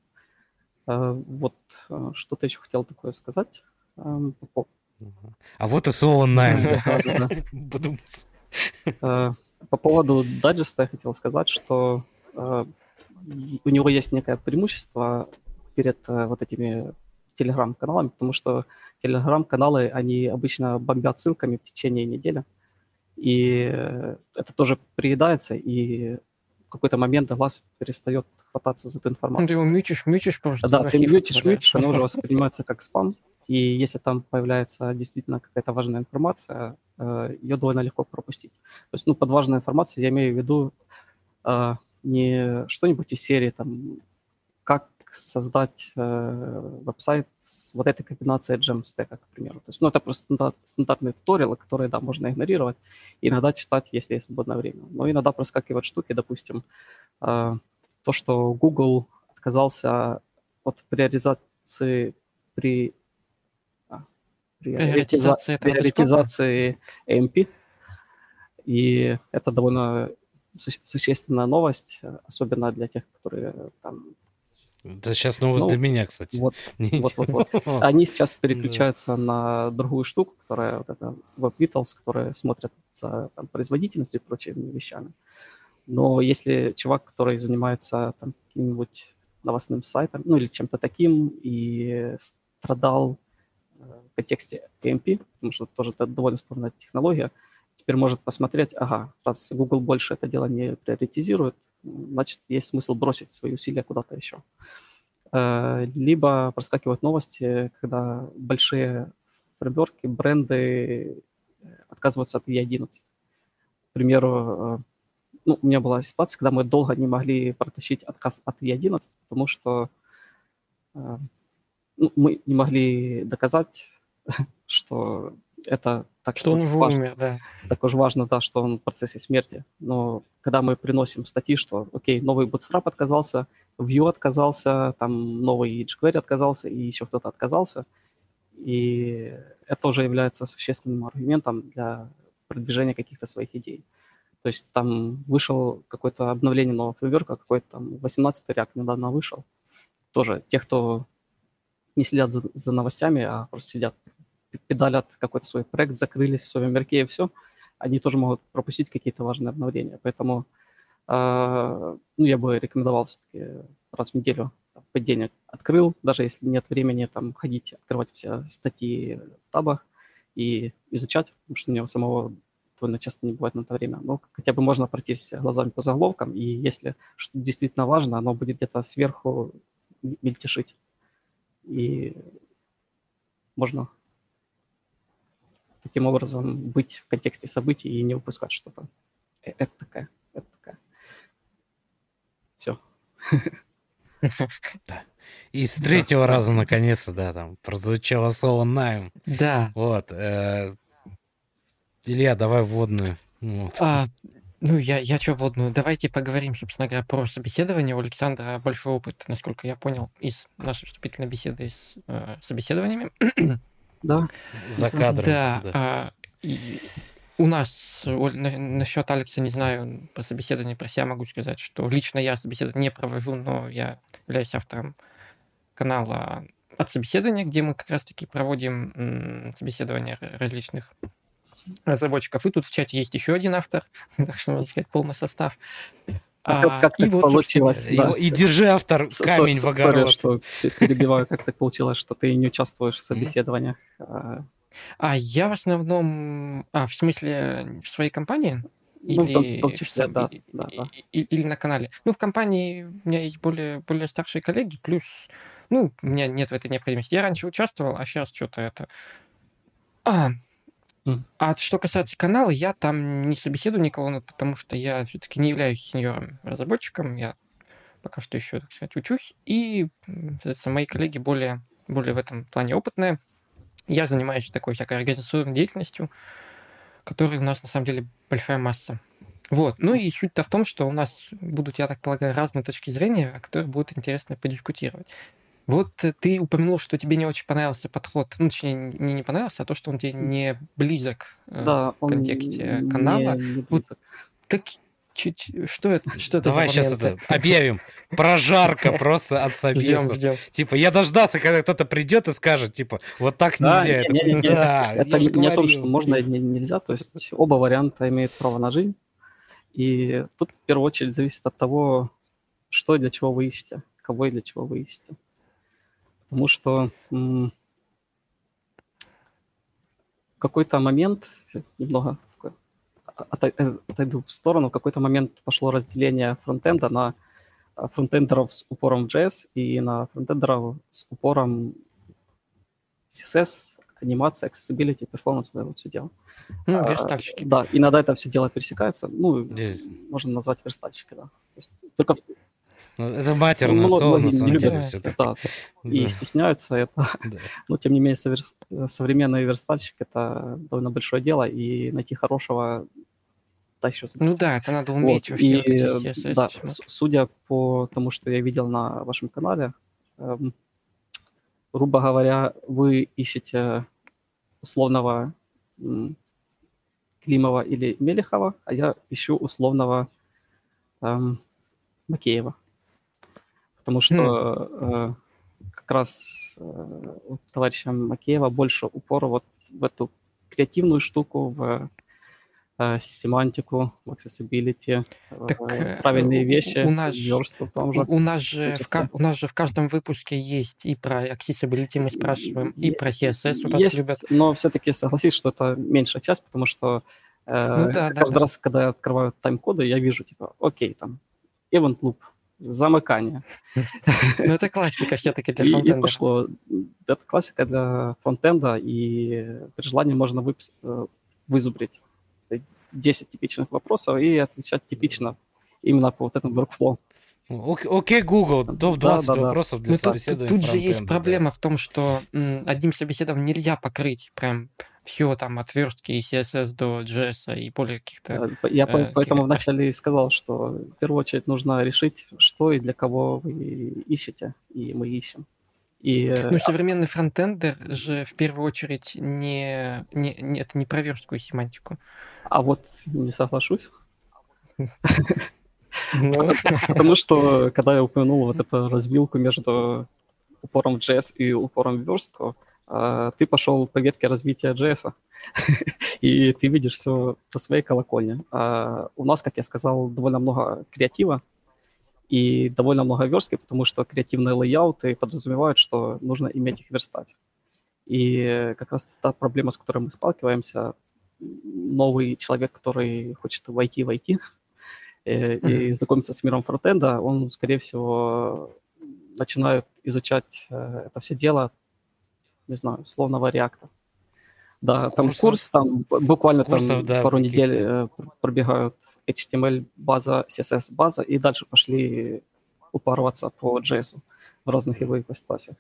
Э, вот э, что-то еще хотел такое сказать. Эм, а вот и слово найм. Э, по поводу дайджеста я хотел сказать, что у него есть некое преимущество перед вот этими телеграм-каналами, потому что телеграм-каналы, они обычно бомбят ссылками в течение недели, и это тоже приедается, и в какой-то момент глаз перестает хвататься за эту информацию. Ну, ты его мьючишь, мьючишь просто. Да, ты мьючишь, мьючишь, она уже воспринимается как спам. И если там появляется действительно какая-то важная информация, э, ее довольно легко пропустить. То есть, ну, под важной информацией я имею в виду э, не что-нибудь из серии, там, как создать э, веб-сайт с вот этой комбинацией джемстека, к примеру. То есть, ну, это просто стандарт, стандартные туториалы, которые, да, можно игнорировать, и иногда читать, если есть свободное время. Но иногда проскакивают штуки, допустим, э, то, что Google отказался от приоризации при а, приоритизации, приоритизации MP. И это довольно существенная новость, особенно для тех, которые там Это сейчас новость ну, для меня, кстати. Вот, вот, вот, вот. Они сейчас переключаются на другую штуку, которая вот это Web Vitals, которая смотрят за там, производительностью и прочими вещами. Но если чувак, который занимается там каким-нибудь новостным сайтом, ну или чем-то таким, и страдал э, в контексте AMP, потому что тоже это довольно спорная технология, теперь может посмотреть, ага, раз Google больше это дело не приоритизирует, значит, есть смысл бросить свои усилия куда-то еще. Э, либо проскакивают новости, когда большие фреймворки, бренды отказываются от E11. К примеру, э, ну, у меня была ситуация, когда мы долго не могли протащить отказ от E11, потому что э, ну, мы не могли доказать, что это так что он уже важно, умер, да. Так уж важно, да, что он в процессе смерти. Но когда мы приносим статьи, что, окей, новый Bootstrap отказался, Vue отказался, там новый jQuery отказался, и еще кто-то отказался, и это уже является существенным аргументом для продвижения каких-то своих идей. То есть там вышел какое-то обновление нового фреймворка, какой-то там 18-й React недавно вышел. Тоже те, кто не следят за, за новостями, а просто сидят, педалят какой-то свой проект, закрылись в своем мерке и все, они тоже могут пропустить какие-то важные обновления. Поэтому э, ну, я бы рекомендовал все-таки раз в неделю поддельник открыл, даже если нет времени там ходить, открывать все статьи в табах и изучать, потому что у него самого довольно часто не бывает на это время. Но хотя бы можно пройтись глазами по заголовкам, и если что действительно важно, оно будет где-то сверху мельтешить. И можно таким образом быть в контексте событий и не упускать что-то. Э, это такая, это такая. Все. Да. И с третьего раза наконец-то, да, там прозвучало слово найм. Да. Вот. Э, Илья, давай вводную. Вот. А, ну, я, я что вводную? Давайте поговорим, собственно говоря, про собеседование. У Александра большой опыт, насколько я понял, из нашей вступительной беседы с э, собеседованиями. Да. За кадром. Да. да. А, и у нас, на, насчет Алекса, не знаю, по собеседованию про себя могу сказать, что лично я собеседование не провожу, но я являюсь автором канала от собеседования, где мы как раз-таки проводим собеседования различных разработчиков. И тут в чате есть еще один автор, так что можно сказать полный состав. А, как, как так вот, получилось? Да. И, и держи автор камень в огород. что перебиваю, как так получилось, что ты не участвуешь в собеседованиях? А, а я в основном... А, в смысле, в своей компании? Или, ну, в том, в том числе, в, да, да, да. Или на канале. Ну, в компании у меня есть более, более старшие коллеги, плюс, ну, у меня нет в этой необходимости. Я раньше участвовал, а сейчас что-то это... А, а что касается канала, я там не собеседую никого, потому что я все-таки не являюсь сеньором разработчиком, я пока что еще, так сказать, учусь, и, соответственно, мои коллеги более, более в этом плане опытные. Я занимаюсь такой всякой организационной деятельностью, которой у нас, на самом деле, большая масса. Вот. Ну и суть-то в том, что у нас будут, я так полагаю, разные точки зрения, о которых будет интересно подискутировать. Вот ты упомянул, что тебе не очень понравился подход, ну, точнее, не, не понравился, а то, что он тебе не близок э, да, в контексте канала. Не, не вот как, чуть, что это, что это Давай сейчас это объявим. Прожарка просто от собесов. Типа, я дождался, когда кто-то придет и скажет, типа, вот так нельзя. Это не о том, что можно и нельзя. То есть оба варианта имеют право на жизнь. И тут в первую очередь зависит от того, что и для чего вы ищете, кого и для чего вы ищете. Потому что в какой-то момент, немного отойду в сторону, в какой-то момент пошло разделение фронтенда на э, фронтендеров с упором в JS и на фронтендеров с упором CSS, анимация, accessibility, performance, вот все дело. Ну, а, верстальщики. А, да, иногда это все дело пересекается. Ну, Здесь. можно назвать верстальщики, да. только ну, это матерное ну, слово, на самом деле, все-таки. Да, и стесняются это. Да. Но, тем не менее, современный верстальщик — это довольно большое дело, и найти хорошего еще Ну да, это надо уметь вот. вообще. И, вот эти да, судя по тому, что я видел на вашем канале, эм, грубо говоря, вы ищете условного м, Климова или Мелехова, а я ищу условного эм, Макеева. Потому что э, как раз э, товарища Макеева больше упора вот в эту креативную штуку, в э, семантику, в accessibility, Так э, правильные вещи, у нас, верстку там же. у, у нас же в у нас же в каждом выпуске есть и про accessibility мы спрашиваем, и Е- про CSS у нас любят. Есть, но все-таки согласись, что это меньшая часть, потому что Ну э, да, да, каждый да. раз, когда я открываю тайм-коды, я вижу, типа, окей, там, event loop, замыкание. Но это классика все-таки для И, и фронтенда. пошло. Это классика для фронтенда, и при желании можно э, вызубрить 10 типичных вопросов и отвечать типично именно по вот этому workflow. Ок- Окей, Google, топ-20 Да, да, да. вопросов для Ну, тут, тут- собеседования тут же есть да. проблема в том, что м, одним собеседованием нельзя покрыть прям все там от верстки и CSS до JS и более каких-то... Э, Я э, поэтому каких- вначале и сказал, что в первую очередь нужно решить, что и для кого вы ищете, и мы ищем. И э, Ну, современный фронтендер же в первую очередь не, не, не- это не про верстку и семантику. А вот не соглашусь, потому что когда я упомянул вот эту развилку между упором в JS и упором в верстку, а, ты пошел по ветке развития JS, и ты видишь все со своей колокольни. А у нас, как я сказал, довольно много креатива и довольно много верстки, потому что креативные лейауты подразумевают, что нужно иметь их верстать. И как раз та проблема, с которой мы сталкиваемся, новый человек, который хочет войти в IT э, и знакомиться с миром фронтенда, он, скорее всего, начинает изучать э, это все дело, не знаю, словного реакта. Да, С там курсов- курс, там буквально курсов, там да, пару недель э, пр- пробегают HTML-база, CSS-база, и дальше пошли упарываться по JS в разных его ипостасях.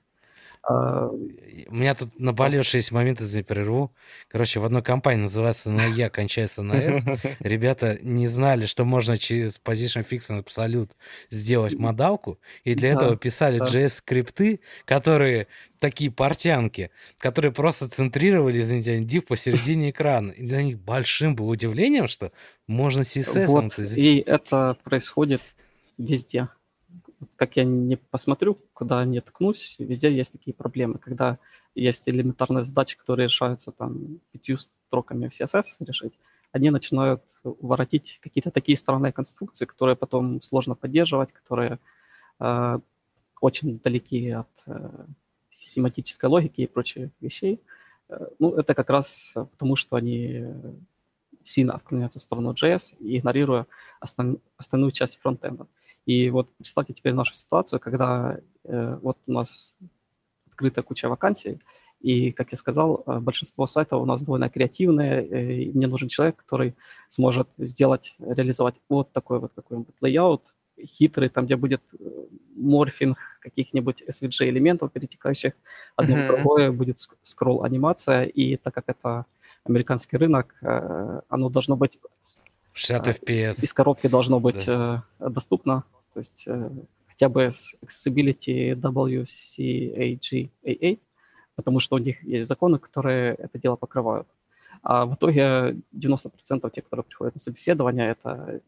А, У меня тут наболевшие есть моменты, за прерву. Короче, в одной компании называется на Я, кончается на С. Ребята не знали, что можно через Position Fix Absolute сделать модалку, и для Да, этого писали да. JS-скрипты, которые такие портянки, которые просто центрировали, извините, div посередине экрана. И для них большим было удивлением, что можно CSS Вот, и это происходит везде. Как я не посмотрю, куда не ткнусь, везде есть такие проблемы, когда есть элементарные задачи, которые решаются там пятью строками в CSS решить, они начинают воротить какие-то такие странные конструкции, которые потом сложно поддерживать, которые э, очень далеки от э, семантической логики и прочих вещей. Э, ну, это как раз потому, что они э, сильно отклоняются в сторону JS, игнорируя остан- остальную часть фронтенда. И вот представьте теперь нашу ситуацию, когда э, вот у нас открытая куча вакансий, и, как я сказал, э, большинство сайтов у нас довольно креативные, э, и мне нужен человек, который сможет сделать, реализовать вот такой вот какой-нибудь layout, хитрый, там, где будет э, морфинг каких-нибудь SVG-элементов, перетекающих одно в другое, будет ск- скролл-анимация, и так как это американский рынок, оно должно быть 60 а, FPS. из коробки должно быть э, доступно, то есть э, хотя бы с Accessibility WCAG-AA, потому что у них есть законы, которые это дело покрывают. А в итоге 90% тех, которые приходят на собеседование, это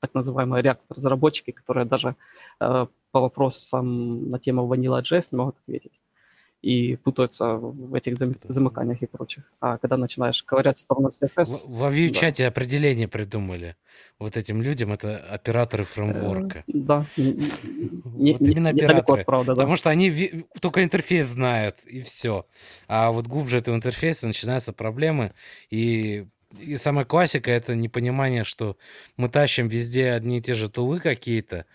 так называемые React-разработчики, которые даже э, по вопросам на тему Vanilla.js не могут ответить и путаются в этих зам- замыканиях и прочих. А когда начинаешь ковырять в сторону CSS... В- Во Vue-чате определение придумали вот этим людям, это операторы фреймворка. Э, Да, не- Вот именно операторы. от правды, да. Потому что они только интерфейс знают, и все. А вот глубже этого интерфейса начинаются проблемы. И, и самая классика — это непонимание, что мы тащим везде одни и те же тулы какие-то,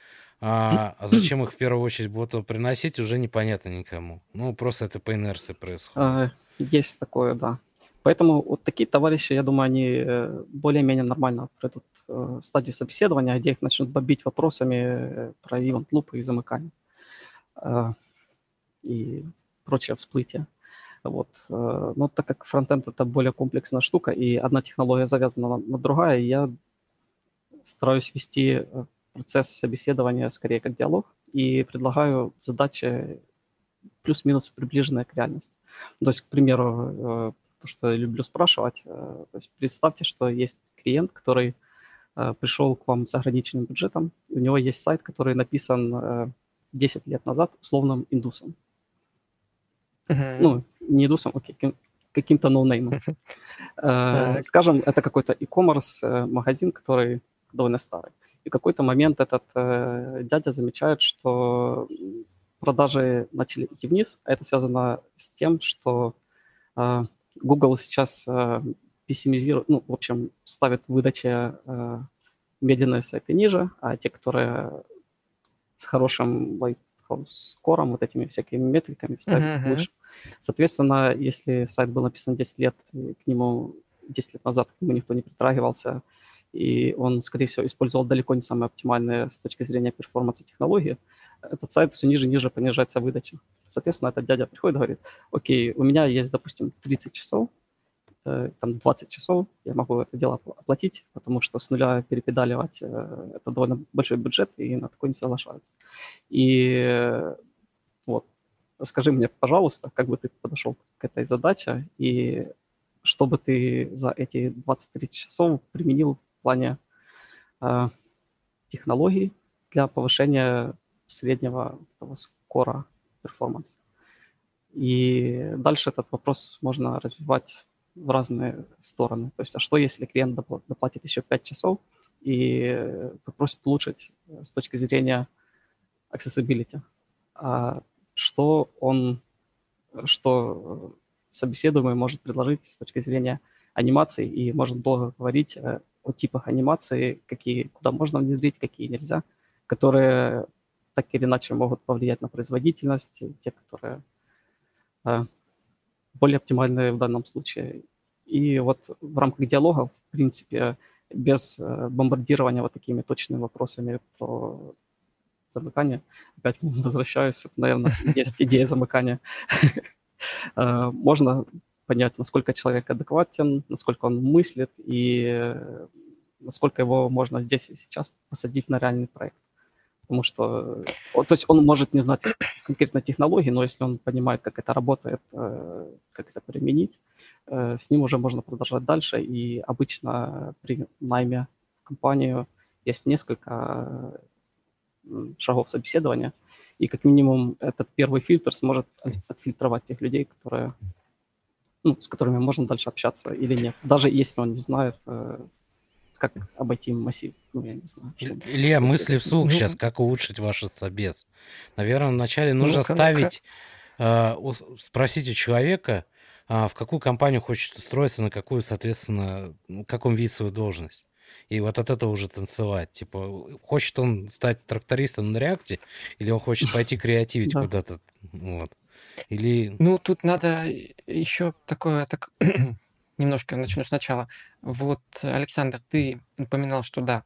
а, а зачем их в первую очередь будут приносить, уже непонятно никому. Ну, просто это по инерции происходит. А, Есть такое, да. Поэтому вот такие товарищи, я думаю, они э, более-менее нормально пройдут э, стадию собеседования, где их начнут бомбить вопросами э, про event лупы и замыкание и прочее всплытие. Вот. Но так как фронтенд это более комплексная штука, и одна технология завязана на, на другая, я стараюсь вести процесс собеседования скорее как диалог и предлагаю задачи плюс-минус приближенные к реальности. То есть, к примеру, э, то, что я люблю спрашивать, э, то есть представьте, что есть клиент, который э, пришел к вам с ограниченным бюджетом, у него есть сайт, который написан э, 10 лет назад условным индусом. Uh-huh. Ну, не индусом, окей, каким-то ноунеймом. Uh, скажем, это какой-то e-commerce магазин, который довольно старый. И в какой-то момент этот э, дядя замечает, что продажи начали идти вниз, а это связано с тем, что э, Google сейчас э, пессимизирует, ну, в общем, ставит в выдаче э, медленные сайты ниже, а те, которые с хорошим скором, вот этими всякими метриками ставят uh-huh. выше. Соответственно, если сайт был написан 10 лет, к нему 10 лет назад к нему никто не притрагивался, и он, скорее всего, использовал далеко не самые оптимальные с точки зрения перформанса технологии, этот сайт все ниже и ниже понижается выдача. Соответственно, этот дядя приходит и говорит, окей, у меня есть, допустим, 30 часов, э, там 20 часов, я могу это дело оплатить, потому что с нуля перепедаливать э, это довольно большой бюджет, и на такой не соглашаются. И э, вот, расскажи мне, пожалуйста, как бы ты подошел к этой задаче, и что бы ты за эти 23 часов применил плане э, технологий для повышения среднего этого скора перформанс. И дальше этот вопрос можно развивать в разные стороны. То есть, а что если клиент доплатит еще 5 часов и попросит улучшить с точки зрения accessibility? А что он, что собеседуемый может предложить с точки зрения анимации и может долго говорить э, о типах анимации, какие, куда можно внедрить, какие нельзя, которые так или иначе могут повлиять на производительность, те, которые э, более оптимальные в данном случае. И вот в рамках диалога, в принципе, без э, бомбардирования вот такими точными вопросами про замыкание, опять возвращаюсь, наверное, есть идея замыкания, э, можно понять, насколько человек адекватен, насколько он мыслит и насколько его можно здесь и сейчас посадить на реальный проект. Потому что, то есть он может не знать конкретно технологии, но если он понимает, как это работает, э, как это применить, э, с ним уже можно продолжать дальше, и обычно при найме в компанию есть несколько шагов собеседования, и как минимум этот первый фильтр сможет отфильтровать тех людей, которые, ну, с которыми можно дальше общаться или нет, даже если он не знает э, как обойти массив. Ну, я не знаю. Илья, мысли вслух ну, сейчас, как улучшить ваш собес. Наверное, вначале нужно ну, ставить, э, спросить у человека, э, в какую компанию хочет устроиться, на какую, соответственно, ну, как он видит свою должность. И вот от этого уже танцевать. Типа, хочет он стать трактористом на реакте, или он хочет пойти креативить куда-то. Вот. Или... Ну, тут надо еще такое, так, немножко начну сначала. Вот, Александр, ты упоминал, что да,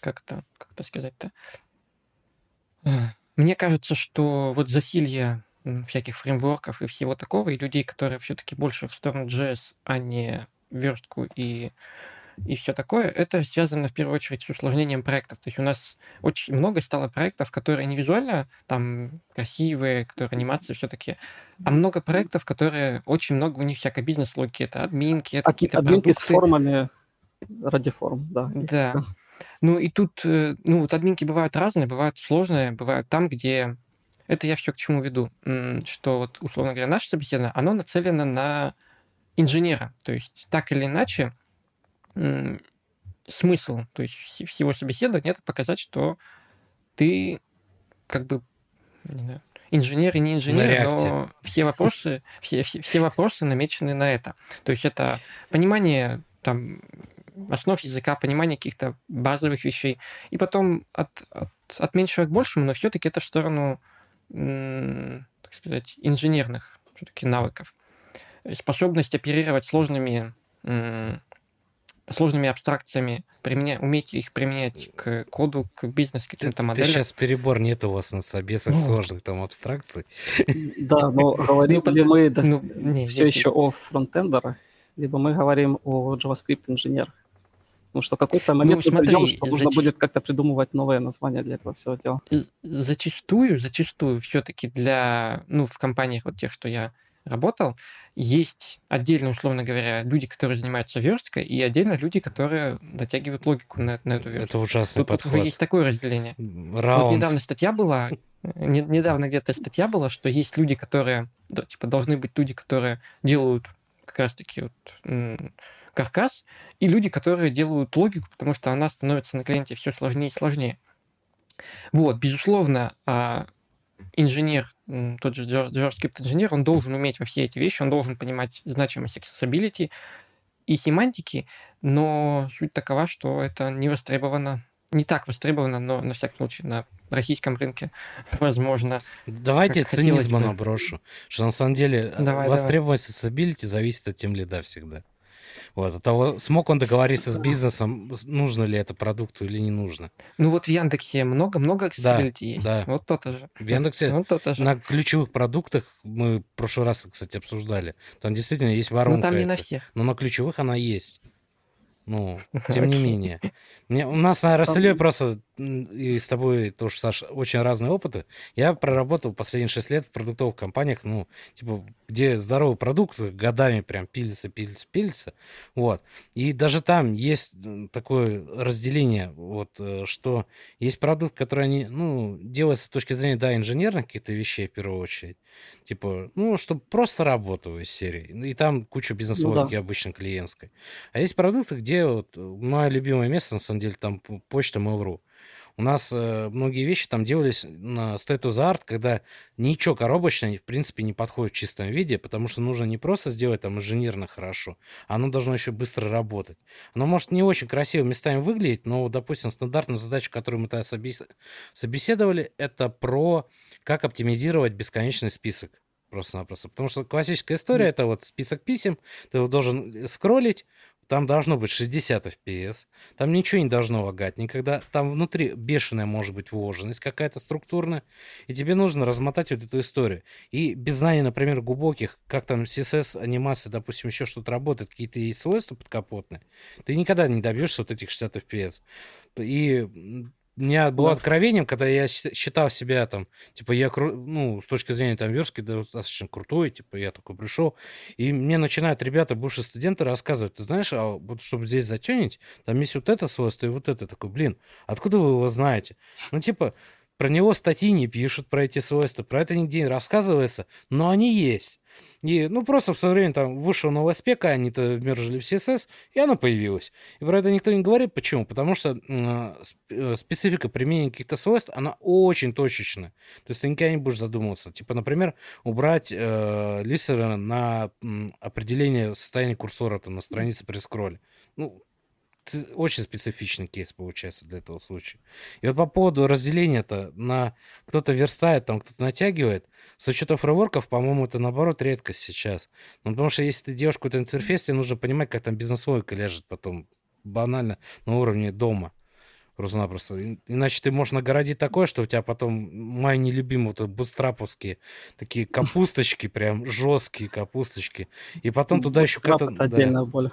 как это, как это сказать-то? Мне кажется, что вот засилье всяких фреймворков и всего такого, и людей, которые все-таки больше в сторону JS, а не верстку и и все такое, это связано в первую очередь с усложнением проектов. То есть у нас очень много стало проектов, которые не визуально там красивые, которые анимации все-таки, а много проектов, которые очень много у них всякой бизнес-логики. Это админки, это какие-то Админки продукты. с формами ради форм, да. Да. Ну и тут, э, ну вот админки бывают разные, бывают сложные, бывают там, где это я все к чему веду, что вот, условно говоря, наше собеседование, оно нацелено на инженера. То есть так или иначе, смысл то есть всего собеседования это показать, что ты как бы не знаю, инженер и не инженер, но все вопросы, все, все, все вопросы намечены на это. То есть это понимание там основ языка, понимание каких-то базовых вещей. И потом от, от, от меньшего к большему, но все-таки это в сторону, так сказать, инженерных все-таки навыков. Способность оперировать сложными сложными абстракциями, применя... уметь их применять к коду, к бизнесу, каким-то моделям. Ты сейчас перебор нет у вас на собесах ну, сложных там абстракций. Да, но говорим ну, ли мы ну, все еще о фронтендерах, либо мы говорим о JavaScript-инженерах. Потому что какой-то момент ну, смотри, придем, что нужно будет как-то придумывать новое название для этого всего дела. Зачастую, зачастую все-таки для, ну, в компаниях вот тех, что я работал, есть отдельно, условно говоря, люди, которые занимаются версткой, и отдельно люди, которые дотягивают логику на, на эту верстку. Это ужасный вот подход. Тут уже есть такое разделение. Раунд. Вот недавно статья была, недавно где-то статья была, что есть люди, которые, да, типа, должны быть люди, которые делают как раз-таки вот, каркас, и люди, которые делают логику, потому что она становится на клиенте все сложнее и сложнее. Вот, безусловно, а, инженер, тот же JavaScript инженер, он должен уметь во все эти вещи, он должен понимать значимость accessibility и семантики, но суть такова, что это не востребовано, не так востребовано, но на всякий случай на российском рынке, возможно. Давайте цинизма наброшу, что на самом деле давай, востребованность давай. accessibility зависит от тем лида всегда. Вот, от того, смог он договориться с бизнесом, нужно ли это продукту или не нужно. Ну вот в Яндексе много-много accessibility да, есть. Да. Вот то-то же. В Яндексе вот то-то же. на ключевых продуктах, мы в прошлый раз, кстати, обсуждали, там действительно есть воронка. Ну там не на всех. Но на ключевых она есть. Ну, тем не менее. Мне, у нас на Расселе просто и с тобой тоже, Саша, очень разные опыты. Я проработал последние 6 лет в продуктовых компаниях, ну, типа, где здоровый продукт годами прям пилится, пилится, пилится. Вот. И даже там есть такое разделение, вот, э, что есть продукт, который они, ну, делается с точки зрения, да, инженерных каких-то вещей в первую очередь. Типа, ну, чтобы просто работал из серии. И там куча бизнес-логики ну, да. обычно клиентской. А есть продукты, где вот мое любимое место, на самом деле, там почта Mail.ru. У нас э, многие вещи там делались на State of the Art, когда ничего коробочное, в принципе, не подходит в чистом виде, потому что нужно не просто сделать там инженерно хорошо, а оно должно еще быстро работать. Оно может не очень красиво местами выглядеть, но, допустим, стандартная задача, которую мы тогда собеседовали, это про как оптимизировать бесконечный список просто-напросто. Потому что классическая история это вот список писем, ты его должен э, скроллить, там должно быть 60 FPS, там ничего не должно лагать никогда, там внутри бешеная может быть вложенность какая-то структурная, и тебе нужно размотать вот эту историю. И без знания, например, глубоких, как там CSS, анимация, допустим, еще что-то работает, какие-то есть свойства подкапотные, ты никогда не добьешься вот этих 60 FPS. И у меня было откровением, когда я считал себя там, типа, я, ну, с точки зрения там верстки достаточно крутой, типа, я такой пришел, и мне начинают ребята, бывшие студенты, рассказывать, ты знаешь, а вот чтобы здесь затюнить, там есть вот это свойство и вот это. Такой, блин, откуда вы его знаете? Ну, типа, про него статьи не пишут, про эти свойства, про это нигде не рассказывается, но они есть. И, ну, просто в свое время там вышел новая спека, они то вмержили в CSS, и она появилась. И про это никто не говорит. Почему? Потому что э, специфика применения каких-то свойств, она очень точечная. То есть ты никогда не будешь задумываться. Типа, например, убрать э, листера на э, определение состояния курсора там, на странице при скролле. Ну, очень специфичный кейс получается для этого случая. И вот по поводу разделения-то на кто-то верстает, там кто-то натягивает, с учетом фрейворков, по-моему, это наоборот редкость сейчас. Ну, потому что если ты делаешь какой-то интерфейс, тебе нужно понимать, как там бизнес-логика лежит потом банально на уровне дома. Просто-напросто. Иначе ты можешь нагородить такое, что у тебя потом мои нелюбимые вот бустраповские такие капусточки, прям жесткие капусточки. И потом туда еще как-то... да.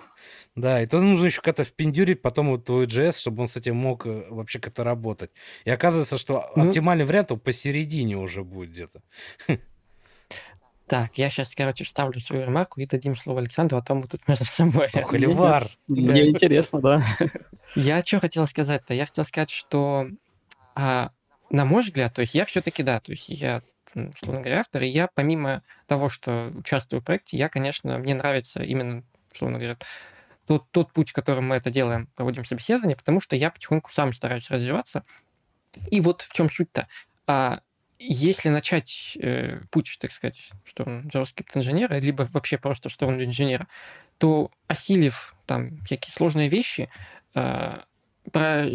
Да, и то нужно еще как-то впендюрить потом вот твой JS, чтобы он с этим мог э, вообще как-то работать. И оказывается, что ну... оптимальный вариант он посередине уже будет где-то. Так, я сейчас, короче, вставлю свою ремарку и дадим слово Александру, а то мы тут между собой. Холивар. Мне интересно, да. Я что хотел сказать-то? Я хотел сказать, что, а, на мой взгляд, то есть я все-таки, да, то есть я условно говоря, автор, и я помимо того, что участвую в проекте, я, конечно, мне нравится именно, условно говоря, тот, тот путь, которым мы это делаем, проводим собеседование, потому что я потихоньку сам стараюсь развиваться. И вот в чем суть-то. А, если начать э, путь, так сказать, в сторону JavaScript инженера, либо вообще просто в сторону инженера, то осилив там всякие сложные вещи, э, про,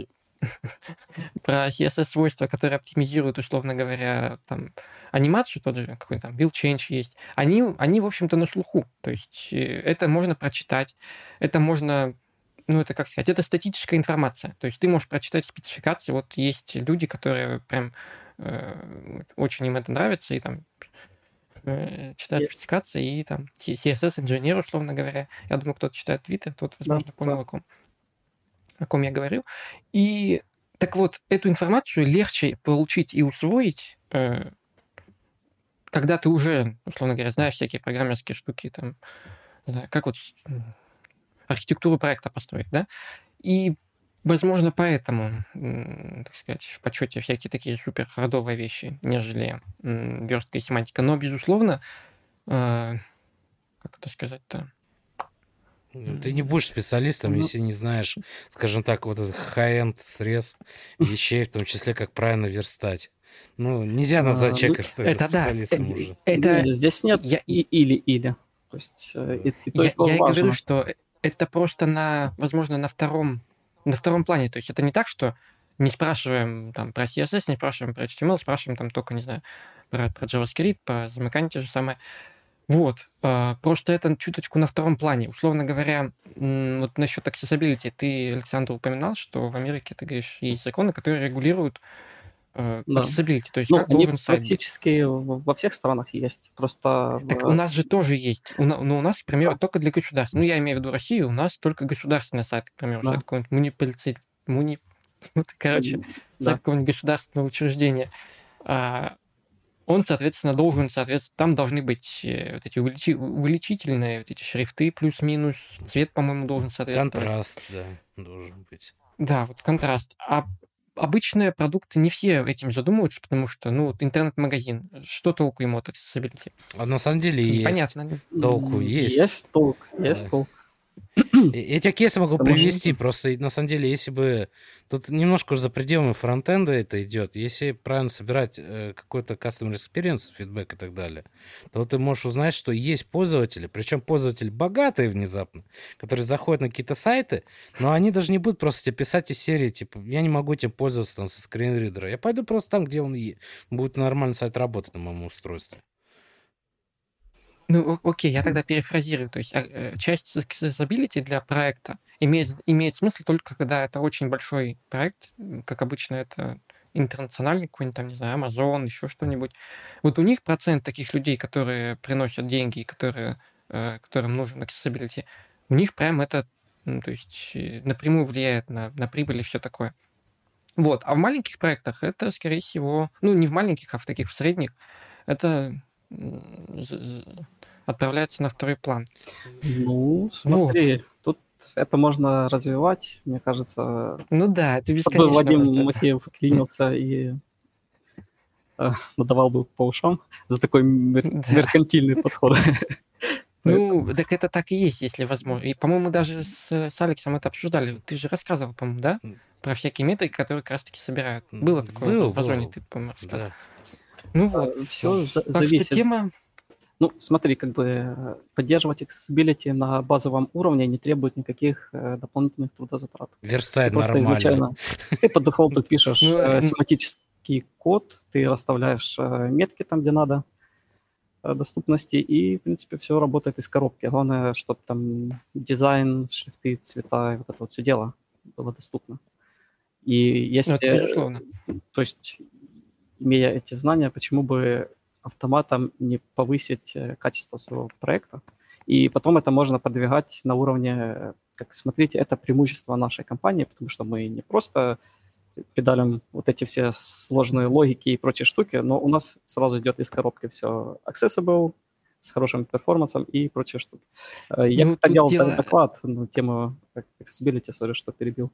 про CSS-свойства, которые оптимизируют, условно говоря, там, анимацию, тот же какой там build change есть, они, они, в общем-то, на слуху. То есть э, это можно прочитать, это можно ну, это как сказать, это статическая информация. То есть ты можешь прочитать спецификации. Вот есть люди, которые прям очень им это нравится, и там э, читают спецификации, и там CSS-инженер, условно говоря. Я думаю, кто-то читает Twitter, тот, возможно, да, понял, да. о ком, о ком я говорю. И так вот, эту информацию легче получить и усвоить, э, когда ты уже, условно говоря, знаешь всякие программерские штуки, там, знаю, как вот архитектуру проекта построить, да, и Возможно, поэтому, так сказать, в почете всякие такие супер хардовые вещи, нежели верстка и семантика. Но, безусловно, э, как это сказать-то? Ну, ты не будешь специалистом, ну, если не знаешь, скажем так, вот этот high-end срез вещей, в том числе, как правильно верстать. Ну, нельзя назвать а, человека ну, это специалистом да, уже. Это, здесь нет я, и или-или. То есть, э, и, и я, я и говорю, что это просто на, возможно, на втором на втором плане. То есть это не так, что не спрашиваем там про CSS, не спрашиваем про HTML, спрашиваем там только, не знаю, про, про JavaScript, по замыканию те же самое. Вот. А, просто это чуточку на втором плане. Условно говоря, вот насчет accessibility, ты, Александр, упоминал, что в Америке, ты говоришь, есть законы, которые регулируют да. accessibility, то есть ну, как они должен сайт практически быть. во всех странах есть, просто... Так у нас же тоже есть, у, но ну, у нас, к примеру, да. только для государств. Ну, я имею в виду Россию, у нас только государственный сайт, к примеру, да. сайт какой-нибудь муниципалитет, муни... короче, да. сайт какого-нибудь государственного учреждения. А, он, соответственно, должен, соответственно, там должны быть э, вот эти увеличи... увеличительные вот эти шрифты плюс-минус, цвет, по-моему, должен соответствовать. Контраст, да, должен быть. Да, вот контраст. А обычные продукты не все этим задумываются, потому что, ну, вот интернет-магазин, что толку ему от accessibility? А на самом деле есть. Понятно. Толку есть. Есть толк, есть толк. Эти кейсы могу привести, просто на самом деле, если бы... Тут немножко уже за пределами фронтенда это идет. Если правильно собирать э, какой-то customer experience, фидбэк и так далее, то ты можешь узнать, что есть пользователи, причем пользователи богатые внезапно, которые заходят на какие-то сайты, но они даже не будут просто тебе писать из серии, типа, я не могу этим пользоваться там, со скринридера. Я пойду просто там, где он будет нормальный сайт работать на моем устройстве. Ну, окей, я тогда перефразирую. То есть а, э, часть accessibility для проекта имеет, имеет смысл только когда это очень большой проект, как обычно это интернациональный какой-нибудь там, не знаю, Amazon, еще что-нибудь. Вот у них процент таких людей, которые приносят деньги, которые, э, которым нужен accessibility, у них прям это, ну, то есть э, напрямую влияет на, на прибыль и все такое. Вот. А в маленьких проектах это, скорее всего, ну, не в маленьких, а в таких в средних, это отправляется на второй план. Ну, смотри, вот. тут это можно развивать, мне кажется. Ну да, это бесконечно. Вадим Макеев клинился и э, надавал бы по ушам за такой мер- да. меркантильный подход. Ну, так это так и есть, если возможно. И, по-моему, даже с, с Алексом это обсуждали. Ты же рассказывал, по-моему, да? Про всякие метрики, которые как раз-таки собирают. Было такое Был, в Озоне, ты, по-моему, рассказывал. Да. Ну вот. Все так зависит. Что тема ну, смотри, как бы э, поддерживать accessibility на базовом уровне не требует никаких э, дополнительных трудозатрат. Просто нормально. изначально ты по дефолту пишешь ну, э, семантический код, ты расставляешь э, метки там, где надо, э, доступности, и, в принципе, все работает из коробки. Главное, чтобы там дизайн, шрифты, цвета, вот это вот все дело было доступно. И если... Ну, это безусловно. То есть, имея эти знания, почему бы автоматом не повысить э, качество своего проекта. И потом это можно продвигать на уровне, как смотрите, это преимущество нашей компании, потому что мы не просто педалим вот эти все сложные логики и прочие штуки, но у нас сразу идет из коробки все accessible, с хорошим перформансом и прочие штуки. Э, я ну, делал дело... доклад на тему accessibility, сори, что перебил,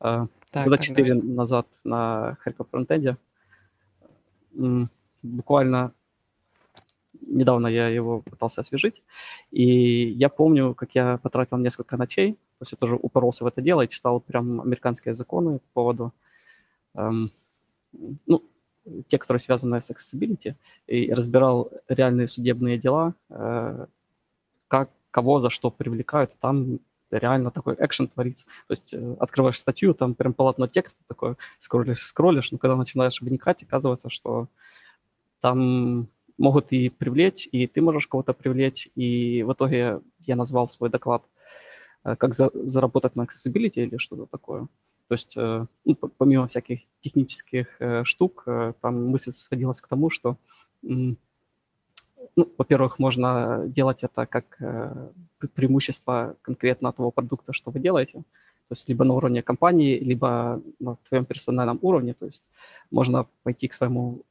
э, так, года четыре назад на Харьков фронтенде. Буквально недавно я его пытался освежить, и я помню, как я потратил несколько ночей, то есть я тоже упоролся в это дело и читал прям американские законы по поводу, эм, ну, те, которые связаны с accessibility, и разбирал реальные судебные дела, э, как, кого за что привлекают, там реально такой экшен творится. То есть э, открываешь статью, там прям полотно текста такое, скроллишь, скроллишь, но когда начинаешь вникать, оказывается, что там могут и привлечь, и ты можешь кого-то привлечь. И в итоге я назвал свой доклад э, как за, заработать на accessibility или что-то такое. То есть, э, ну, помимо всяких технических э, штук, там мысль сходилась к тому, что, ну, во-первых, можно делать это как преимущество конкретно того продукта, что вы делаете. То есть либо на уровне компании, либо на твоем персональном уровне. То есть можно пойти к своему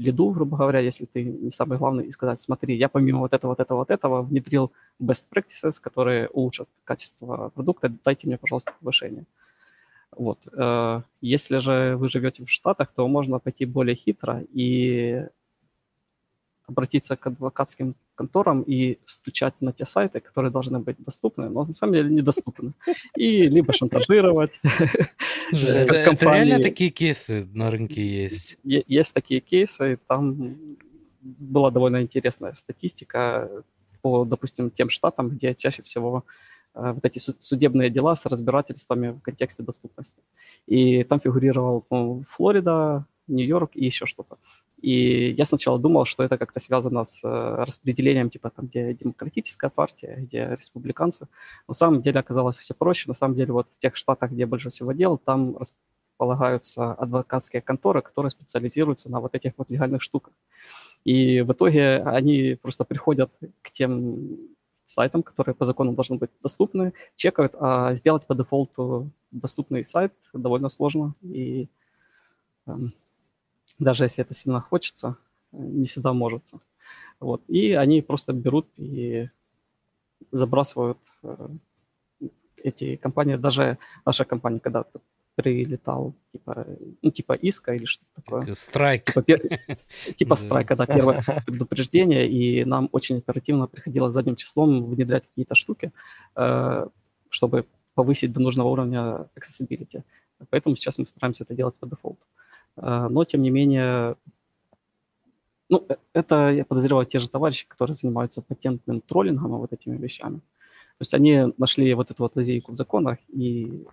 лиду, грубо говоря, если ты не самый главный, и сказать, смотри, я помимо вот этого, вот этого, вот этого внедрил best practices, которые улучшат качество продукта, дайте мне, пожалуйста, повышение. Вот. Э, если же вы живете в Штатах, то можно пойти более хитро и обратиться к адвокатским конторам и стучать на те сайты, которые должны быть доступны, но на самом деле недоступны. И либо шантажировать. Это реально такие кейсы на рынке есть? Есть такие кейсы, там была довольно интересная статистика по, допустим, тем штатам, где чаще всего э, вот эти судебные дела с разбирательствами в контексте доступности. И там фигурировал ну, Флорида, Нью-Йорк и еще что-то. И я сначала думал, что это как-то связано с э, распределением, типа там, где демократическая партия, где республиканцы. На самом деле оказалось все проще. На самом деле вот в тех штатах, где больше всего дел, там располагаются адвокатские конторы, которые специализируются на вот этих вот легальных штуках. И в итоге они просто приходят к тем сайтам, которые по закону должны быть доступны, чекают, а сделать по дефолту доступный сайт довольно сложно. И эм, даже если это сильно хочется, не всегда может. Вот. И они просто берут и забрасывают э, эти компании. Даже наша компания когда-то прилетал, типа, ну, типа иска или что-то такое. Страйк. Типа, пер... типа страйка, да, первое предупреждение, и нам очень оперативно приходилось задним числом внедрять какие-то штуки, э, чтобы повысить до нужного уровня accessibility. Поэтому сейчас мы стараемся это делать по дефолту. Но, тем не менее, ну, э, это, я подозреваю, те же товарищи, которые занимаются патентным троллингом и вот этими вещами. То есть они нашли вот эту вот лазейку в законах, и,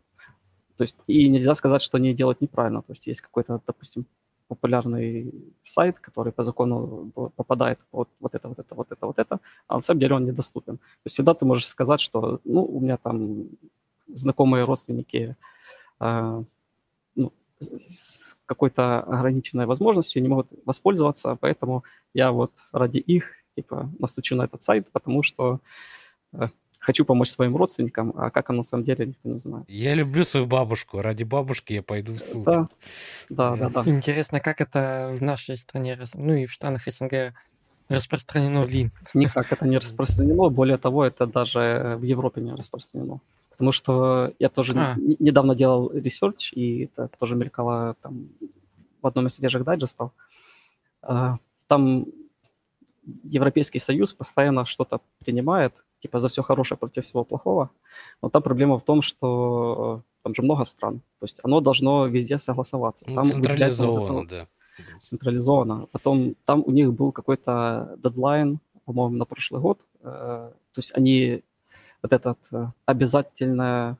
то есть, и нельзя сказать, что они делают неправильно. То есть есть какой-то, допустим, популярный сайт, который по закону попадает под вот это, вот это, вот это, вот это, а на самом деле он недоступен. То есть всегда ты можешь сказать, что, ну, у меня там знакомые родственники а, с какой-то ограниченной возможностью не могут воспользоваться, поэтому я вот ради их типа настучу на этот сайт, потому что э, хочу помочь своим родственникам, а как оно на самом деле, никто не знает. Я люблю свою бабушку, ради бабушки я пойду в суд. Да, да, да. да. Интересно, как это в нашей стране, ну и в странах СНГ распространено ли? Никак это не распространено, более того, это даже в Европе не распространено. Потому что я тоже а. недавно делал research, и это тоже мелькало там в одном из свежих дайджестов. А, там Европейский Союз постоянно что-то принимает, типа за все хорошее против всего плохого. Но там проблема в том, что там же много стран. То есть оно должно везде согласоваться. Ну, там централизовано, да. Централизовано. Потом там у них был какой-то дедлайн, по-моему, на прошлый год. Э, то есть они вот это э, обязательное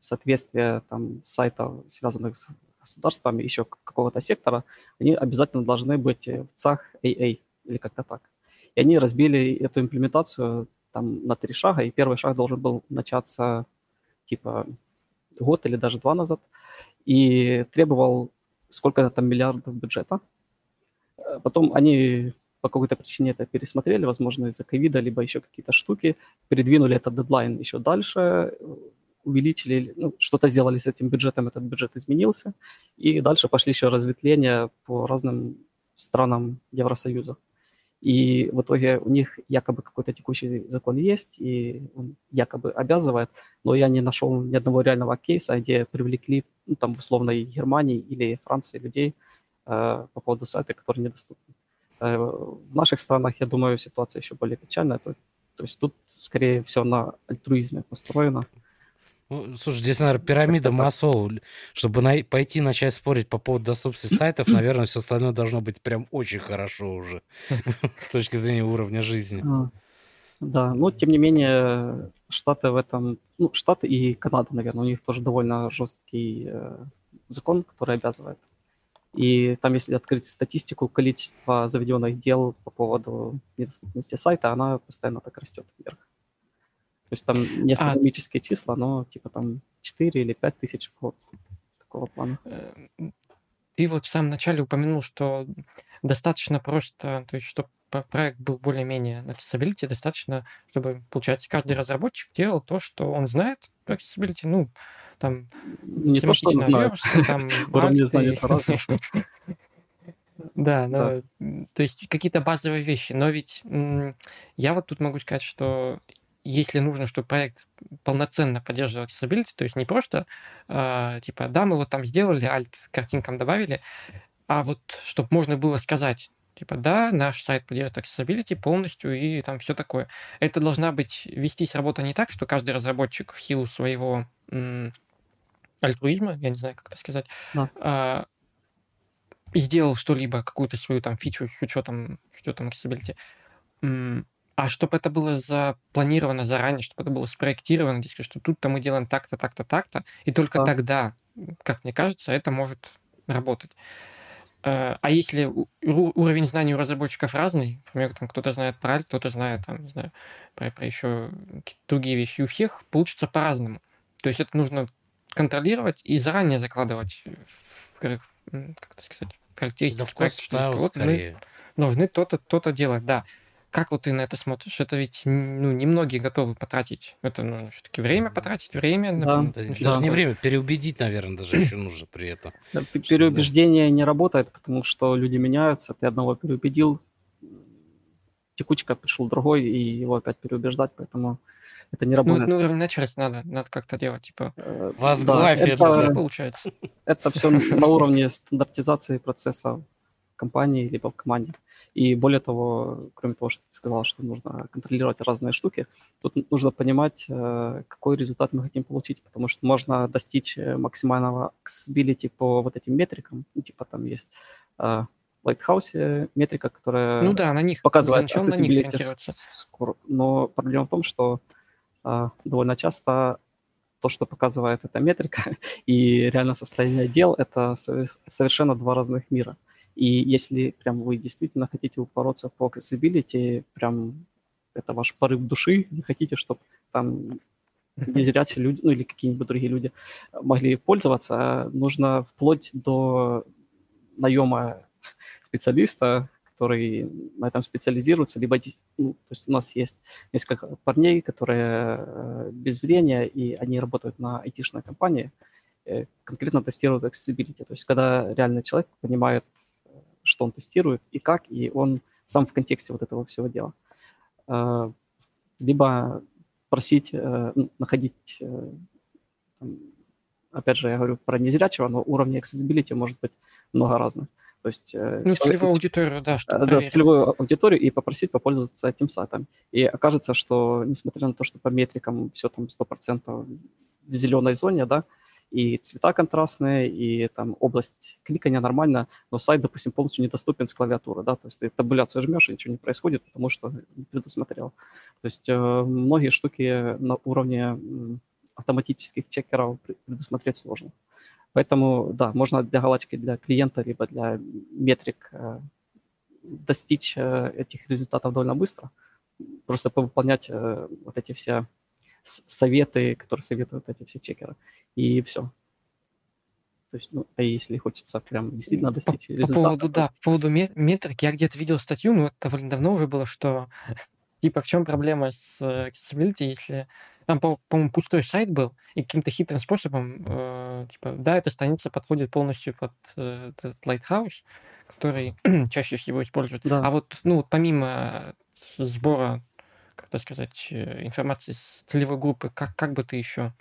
соответствие там, сайтов, связанных с государствами, еще какого-то сектора, они обязательно должны быть в ЦАХ AA или как-то так. И они разбили эту имплементацию там на три шага, и первый шаг должен был начаться типа год или даже два назад, и требовал сколько-то там миллиардов бюджета. Э, потом они по какой-то причине это пересмотрели, возможно, из-за ковида, либо еще какие-то штуки, передвинули этот дедлайн еще дальше, увеличили, ну, что-то сделали с этим бюджетом, этот бюджет изменился, и дальше пошли еще разветвления по разным странам Евросоюза. И в итоге у них якобы какой-то текущий закон есть, и он якобы обязывает, но я не нашел ни одного реального кейса, где привлекли, ну, там, в условной Германии или Франции людей э, по поводу сайта, который недоступен. Э, в наших странах, я думаю, ситуация еще более печальная. То, то есть тут скорее все на альтруизме построено. Ну, слушай, здесь, наверное, пирамида массов. Чтобы на... пойти начать спорить по поводу доступности сайтов, наверное, все остальное должно быть прям очень хорошо уже с точки зрения уровня жизни. А, да, но тем не менее, Штаты в этом... Ну, Штаты и Канада, наверное, у них тоже довольно жесткий э, закон, который обязывает и там, если открыть статистику, количество заведенных дел по поводу недоступности сайта, она постоянно так растет вверх. То есть там не а астрономические а... числа, но типа там 4 или 5 тысяч в год такого плана. Э, ты вот в самом начале упомянул, что достаточно просто, то есть чтобы проект был более-менее accessibility, достаточно, чтобы, получается, каждый разработчик делал то, что он знает про accessibility, ну, там не то, что знаю. Верстка, там Уровни знания по Да, но, да. то есть какие-то базовые вещи. Но ведь я вот тут могу сказать, что если нужно, чтобы проект полноценно поддерживал accessibility, то есть не просто э, типа, да, мы вот там сделали, альт картинкам добавили, а вот чтобы можно было сказать, типа, да, наш сайт поддерживает accessibility полностью и там все такое. Это должна быть, вестись работа не так, что каждый разработчик в силу своего альтруизма, я не знаю, как это сказать, да. а, сделал что-либо, какую-то свою там фичу с учетом, с учетом accessibility, а чтобы это было запланировано заранее, чтобы это было спроектировано, здесь, что тут-то мы делаем так-то, так-то, так-то, и только да. тогда, как мне кажется, это может работать. Э, а если уровень знаний у разработчиков разный, например, там кто-то знает про Alt, кто-то знает там, не знаю, про, про еще другие вещи, у всех получится по-разному. То есть это нужно контролировать и заранее закладывать в, как это сказать, характеристики да проекта, что вот мы должны то-то, то-то делать, да. Как вот ты на это смотришь? Это ведь ну, немногие готовы потратить. Это нужно все-таки время потратить, время. Да, на... да, даже не время, переубедить, наверное, даже еще нужно при этом. Да, переубеждение не работает, потому что люди меняются. Ты одного переубедил, текучка пришел другой, и его опять переубеждать, поэтому это не ну, работает. Ну, ну начать надо, надо как-то делать, типа... Э, Возглавь да, это, это получается. Это все на уровне стандартизации процесса компании либо в команде. И более того, кроме того, что ты сказал, что нужно контролировать разные штуки, тут нужно понимать, э, какой результат мы хотим получить, потому что можно достичь э, максимального accessibility по вот этим метрикам, ну, типа там есть в Lighthouse метрика, которая ну да, на них, показывает accessibility скоро. Но проблема в том, что довольно часто то, что показывает эта метрика, и реально состояние дел, это совершенно два разных мира. И если прям вы действительно хотите упороться по accessibility, прям это ваш порыв души, не хотите, чтобы там не зря люди, ну или какие-нибудь другие люди могли пользоваться, а нужно вплоть до наема специалиста, который на этом специализируется, либо ну, то есть у нас есть несколько парней, которые э, без зрения, и они работают на айтишной компании, э, конкретно тестируют accessibility. То есть когда реальный человек понимает что он тестирует и как, и он сам в контексте вот этого всего дела. Либо просить, э, находить, э, опять же, я говорю про незрячего, но уровни accessibility может быть много разных. То есть, э, ну, целевую аудиторию, да, что Да, целевую аудиторию и попросить попользоваться этим сайтом. И окажется, что несмотря на то, что по метрикам все там 100% в зеленой зоне, да, и цвета контрастные, и там область кликания нормально, но сайт, допустим, полностью недоступен с клавиатуры, да, то есть ты табуляцию жмешь, и ничего не происходит, потому что не предусмотрел. То есть э, многие штуки на уровне автоматических чекеров предусмотреть сложно. Поэтому, да, можно для галочки для клиента, либо для метрик э, достичь э, этих результатов довольно быстро, просто повыполнять э, вот эти все советы, которые советуют эти все чекеры и все. То есть, ну, а если хочется прям действительно достичь по, результата... По поводу, да, по поводу метрик, я где-то видел статью, ну, это довольно давно уже было, что, типа, в чем проблема с accessibility, если там, по- моему пустой сайт был, и каким-то хитрым способом, э, типа, да, эта страница подходит полностью под э, этот Lighthouse, который чаще всего используют. Да. А вот, ну, помимо сбора, как это сказать, э, информации с целевой группы, как, как бы ты еще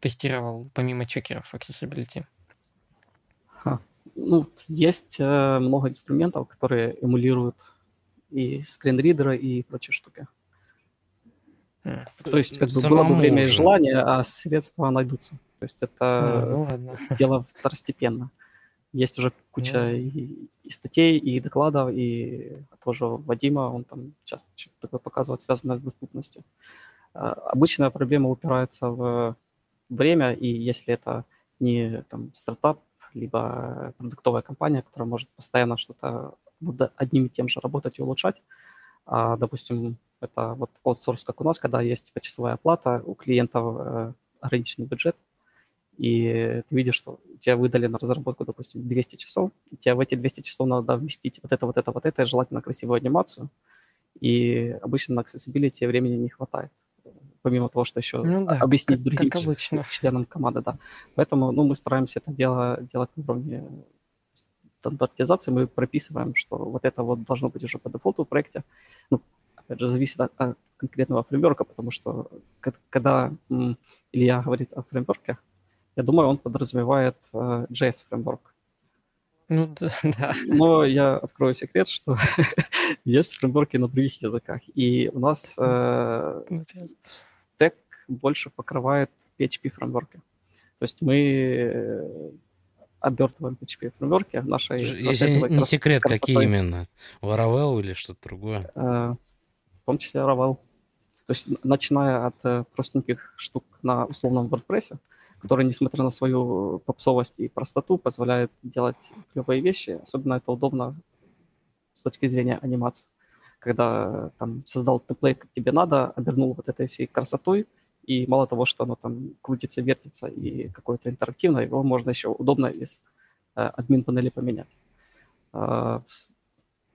тестировал помимо чекеров accessibility? Ха. Ну, есть э, много инструментов, которые эмулируют и скринридеры, и прочие штуки. Mm. То есть, как бы Самому было бы время и желание, а средства найдутся. То есть это а, ну, дело второстепенно. Есть уже куча mm. и, и статей, и докладов, и тоже Вадима, он там часто что-то такое показывает, связанное с доступностью. А, обычная проблема упирается в время, и если это не там, стартап, либо продуктовая компания, которая может постоянно что-то одним и тем же работать и улучшать, а, допустим, это вот аутсорс, как у нас, когда есть почасовая оплата, у клиентов э, ограниченный бюджет, и ты видишь, что тебе выдали на разработку, допустим, 200 часов, и тебе в эти 200 часов надо вместить вот это, вот это, вот это, желательно красивую анимацию, и обычно на accessibility времени не хватает помимо того, что еще ну, да, объяснить как, другим как членам команды, да. Поэтому, ну, мы стараемся это дело делать на уровне стандартизации мы прописываем, что вот это вот должно быть уже по дефолту в проекте. Ну, опять же, зависит от, от конкретного фреймворка, потому что когда Илья говорит о фреймворке, я думаю, он подразумевает uh, JS-фреймворк. Ну да. Но я открою секрет, что есть фреймворки на других языках. И у нас э, стек больше покрывает PHP-фреймворки. То есть мы э, обертываем PHP-фреймворки в нашей... Если не секрет, красотой. какие именно? Laravel или что-то другое? Э, в том числе Laravel. То есть начиная от э, простеньких штук на условном WordPress, который, несмотря на свою попсовость и простоту, позволяет делать клевые вещи. Особенно это удобно с точки зрения анимации. Когда там создал темплейт, как тебе надо, обернул вот этой всей красотой, и мало того, что оно там крутится, вертится и какое-то интерактивное, его можно еще удобно из э, админ панели поменять.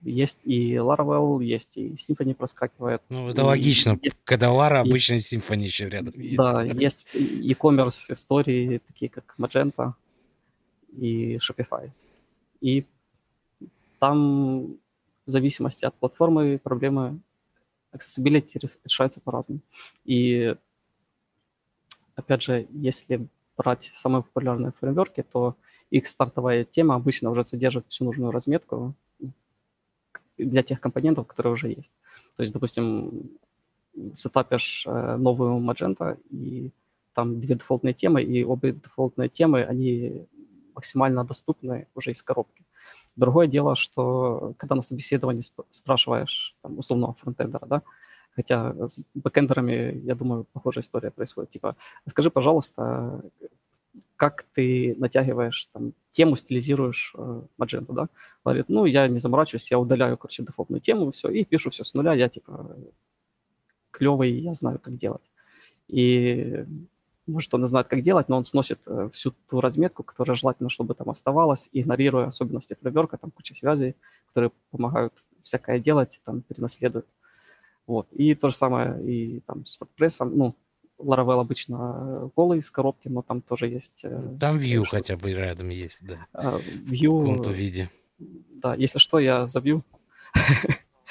Есть и Laravel, есть и Symfony проскакивает. Ну, это и, логично, есть, когда Lara, и, обычно Symfony еще рядом есть. Да, есть e-commerce истории, такие как Magento и Shopify. И там в зависимости от платформы проблемы accessibility решаются по-разному. И опять же, если брать самые популярные фреймворки, то их стартовая тема обычно уже содержит всю нужную разметку, для тех компонентов, которые уже есть. То есть, допустим, сетапишь э, новую Magento, и там две дефолтные темы, и обе дефолтные темы, они максимально доступны уже из коробки. Другое дело, что когда на собеседовании спрашиваешь там, условного фронтендера, да, хотя с бэкендерами, я думаю, похожая история происходит. Типа, скажи, пожалуйста, как ты натягиваешь там тему, стилизируешь э, Magento, да? Говорит, ну, я не заморачиваюсь, я удаляю, короче, дефолтную тему, все, и пишу все с нуля, я, типа, клевый, я знаю, как делать. И, может, он и знает, как делать, но он сносит э, всю ту разметку, которая желательно, чтобы там оставалась, игнорируя особенности фреймворка, там куча связей, которые помогают всякое делать, там, перенаследуют. Вот. И то же самое и там с WordPress, ну, Laravel обычно голый из коробки, но там тоже есть... Э, там Vue хотя бы рядом есть, да. Uh, Vue... В каком-то виде. Да, если что, я за Vue.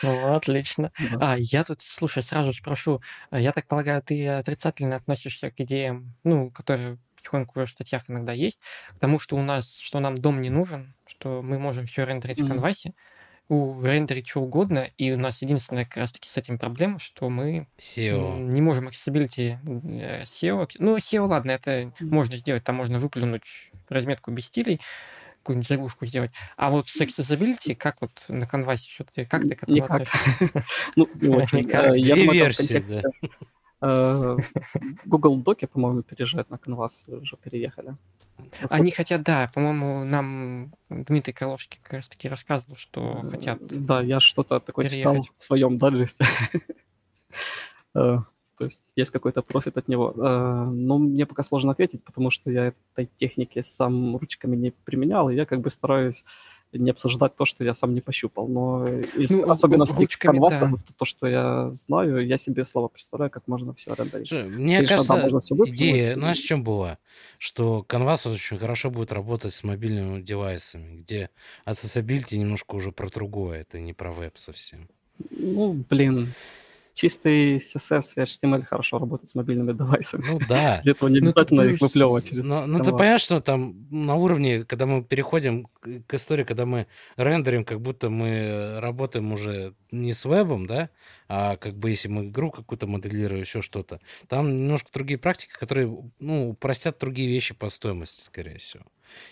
Ну, отлично. Да. А, я тут, слушай, сразу спрошу. А, я так полагаю, ты отрицательно относишься к идеям, ну, которые потихоньку уже в статьях иногда есть, к тому, что у нас, что нам дом не нужен, что мы можем все рендерить mm-hmm. в канвасе, у рендерить что угодно, и у нас единственная как раз-таки с этим проблема, что мы SEO. не можем accessibility э, SEO. Ну, SEO, ладно, это можно сделать, там можно выплюнуть разметку без стилей, какую-нибудь заглушку сделать. А вот с accessibility, как вот на канвасе все-таки, как ты к этому относишься? Ну, э, я думаю, версии, да. Э, Google Доки, по-моему, переезжают на Canvas, уже переехали. Они хотят, да, по-моему, нам Дмитрий Крыловский как раз таки рассказывал, что хотят Да, я что-то такое переехать. читал в своем дайджесте. Э, то есть есть какой-то профит от него. Э, но мне пока сложно ответить, потому что я этой техники сам ручками не применял, и я как бы стараюсь не обсуждать то, что я сам не пощупал. Но из ну, особенностей канваса, да. то, что я знаю, я себе слова представляю, как можно все рендерить. Мне Конечно, кажется, да, можно все идея, знаешь, в чем была? Что канвас очень хорошо будет работать с мобильными девайсами, где accessibility немножко уже про другое, это не про веб совсем. Ну, блин, чистый CSS и HTML хорошо работает с мобильными девайсами. Ну да. Для этого не ну, обязательно ну, их выплевывать через Ну, ну ты понимаешь, что там на уровне, когда мы переходим к истории, когда мы рендерим, как будто мы работаем уже не с вебом, да, а как бы если мы игру какую-то моделируем, еще что-то, там немножко другие практики, которые, ну, упростят другие вещи по стоимости, скорее всего.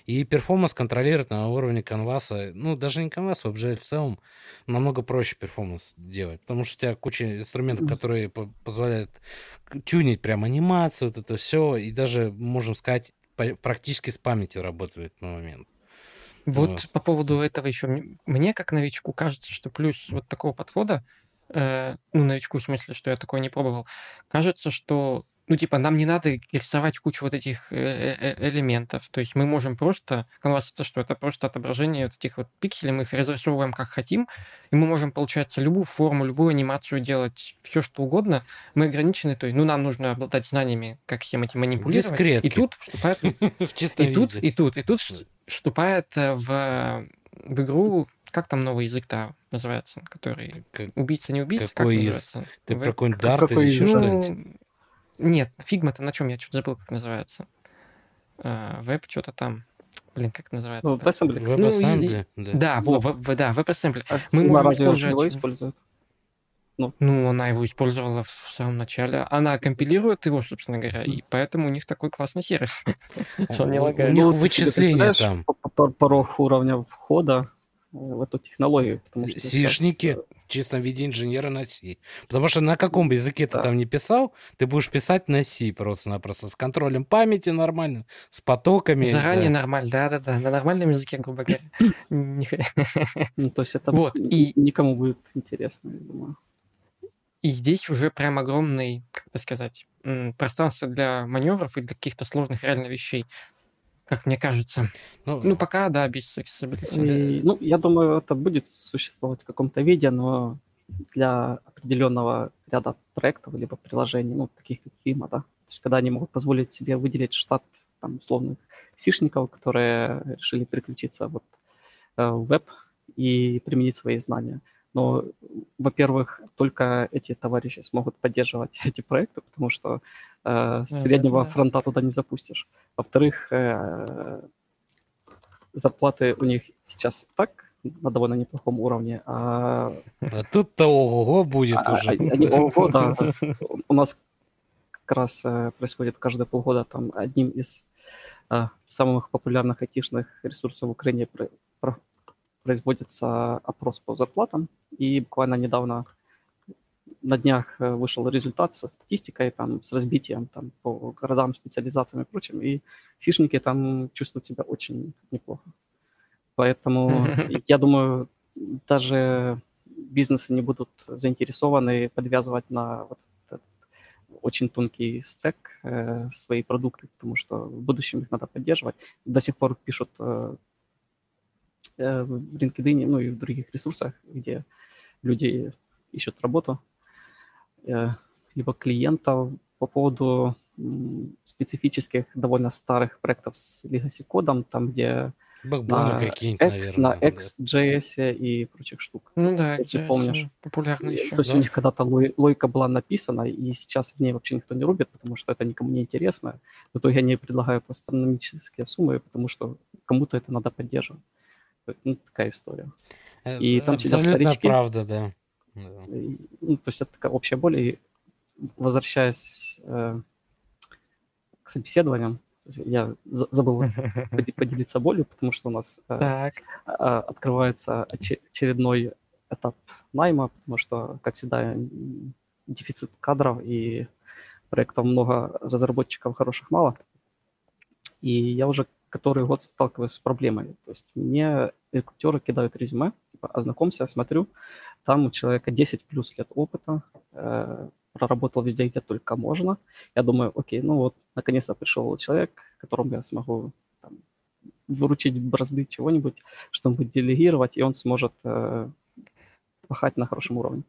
И performance контролировать на уровне канваса, ну, даже не канваса, WebGL в целом намного проще performance делать, потому что у тебя куча инструментов, которые по позволяют тюнить прям анимацию, вот это все, и даже, можем сказать, практически с памятью работает на момент. Вот, вот. по поводу этого еще, мне как новичку кажется, что плюс вот такого подхода, э, ну, новичку в смысле, что я такое не пробовал, кажется, что ну, типа, нам не надо рисовать кучу вот этих э, э, э, элементов. То есть мы можем просто... Canvas это что? Это просто отображение вот этих вот пикселей, мы их разрисовываем как хотим, и мы можем, получается, любую форму, любую анимацию делать, все что угодно. Мы ограничены, то есть, ну, нам нужно обладать знаниями, как всем этим манипулировать. Дискретки. И тут вступает... И тут, и тут, и тут вступает в в игру, как там новый язык-то называется, который как, убийца не убийца, как из... называется? Ты про какой-нибудь Дарт или еще ну, что-нибудь? Нет, фигма-то на чем? Я что-то забыл, как называется. А, веб что-то там. Блин, как это называется? Ну, WebAssembly. WebAssembly, ну, да. Да, во, в, в, да, WebAssembly. А Мы можем использовать... его используют? Ну. ну, она его использовала в самом начале. Она компилирует его, собственно говоря, и поэтому у них такой классный сервис. Что он не лагает. У них вычисления там. Порог уровня входа в эту технологию. Потому что Сишники сейчас... в чистом виде инженера на C. Потому что на каком бы языке да. ты там не писал, ты будешь писать на C просто-напросто. С контролем памяти нормально, с потоками. Заранее да. нормально, да-да-да. На нормальном языке, грубо говоря. Ну, то есть это вот, и... никому будет интересно, я думаю. И здесь уже прям огромный, как это сказать, пространство для маневров и для каких-то сложных реально вещей как мне кажется. Ну, ну пока, да, без accessibility. ну, я думаю, это будет существовать в каком-то виде, но для определенного ряда проектов либо приложений, ну, таких как Vima, да, то есть когда они могут позволить себе выделить штат там условных сишников, которые решили переключиться вот э, в веб и применить свои знания. Но, во-первых, только эти товарищи смогут поддерживать эти проекты, потому что э, среднего да. фронта туда не запустишь. Во-вторых, э, зарплаты у них сейчас так на довольно неплохом уровне. А, а тут-то ого будет а, уже. Они ого, да. У нас как раз э, происходит каждые полгода там одним из э, самых популярных айтишных ресурсов в Украине производится опрос по зарплатам, и буквально недавно на днях э, вышел результат со статистикой, там, с разбитием там, по городам, специализациям и прочим, и фишники там чувствуют себя очень неплохо. Поэтому я думаю, даже бизнесы не будут заинтересованы подвязывать на вот этот очень тонкий стек э, свои продукты, потому что в будущем их надо поддерживать. До сих пор пишут Э, в LinkedIn, ну и в других ресурсах, где люди ищут работу, э, либо клиентов по поводу специфических, довольно старых проектов с legacy кодом, там, где на, X, на XJS и прочих штук. Ну да, если XJS помнишь. популярно еще. То есть да. у них когда-то логика была написана, и сейчас в ней вообще никто не рубит, потому что это никому не интересно. В итоге они предлагают астрономические суммы, потому что кому-то это надо поддерживать. Ну, такая история. Э, и там сидят старички. правда, да. Ну, то есть это такая общая боль. И возвращаясь э, к собеседованиям, я забыл поделиться болью, потому что у нас э, а, открывается очередной этап найма, потому что, как всегда, дефицит кадров и проектов много, разработчиков хороших мало. И я уже который год сталкиваюсь с проблемой. То есть мне рекрутеры кидают резюме, типа, ознакомься, смотрю, там у человека 10 плюс лет опыта, э, проработал везде, где только можно. Я думаю, окей, ну вот, наконец-то пришел человек, которому я смогу там, выручить бразды чего-нибудь, что он будет делегировать, и он сможет э, пахать на хорошем уровне.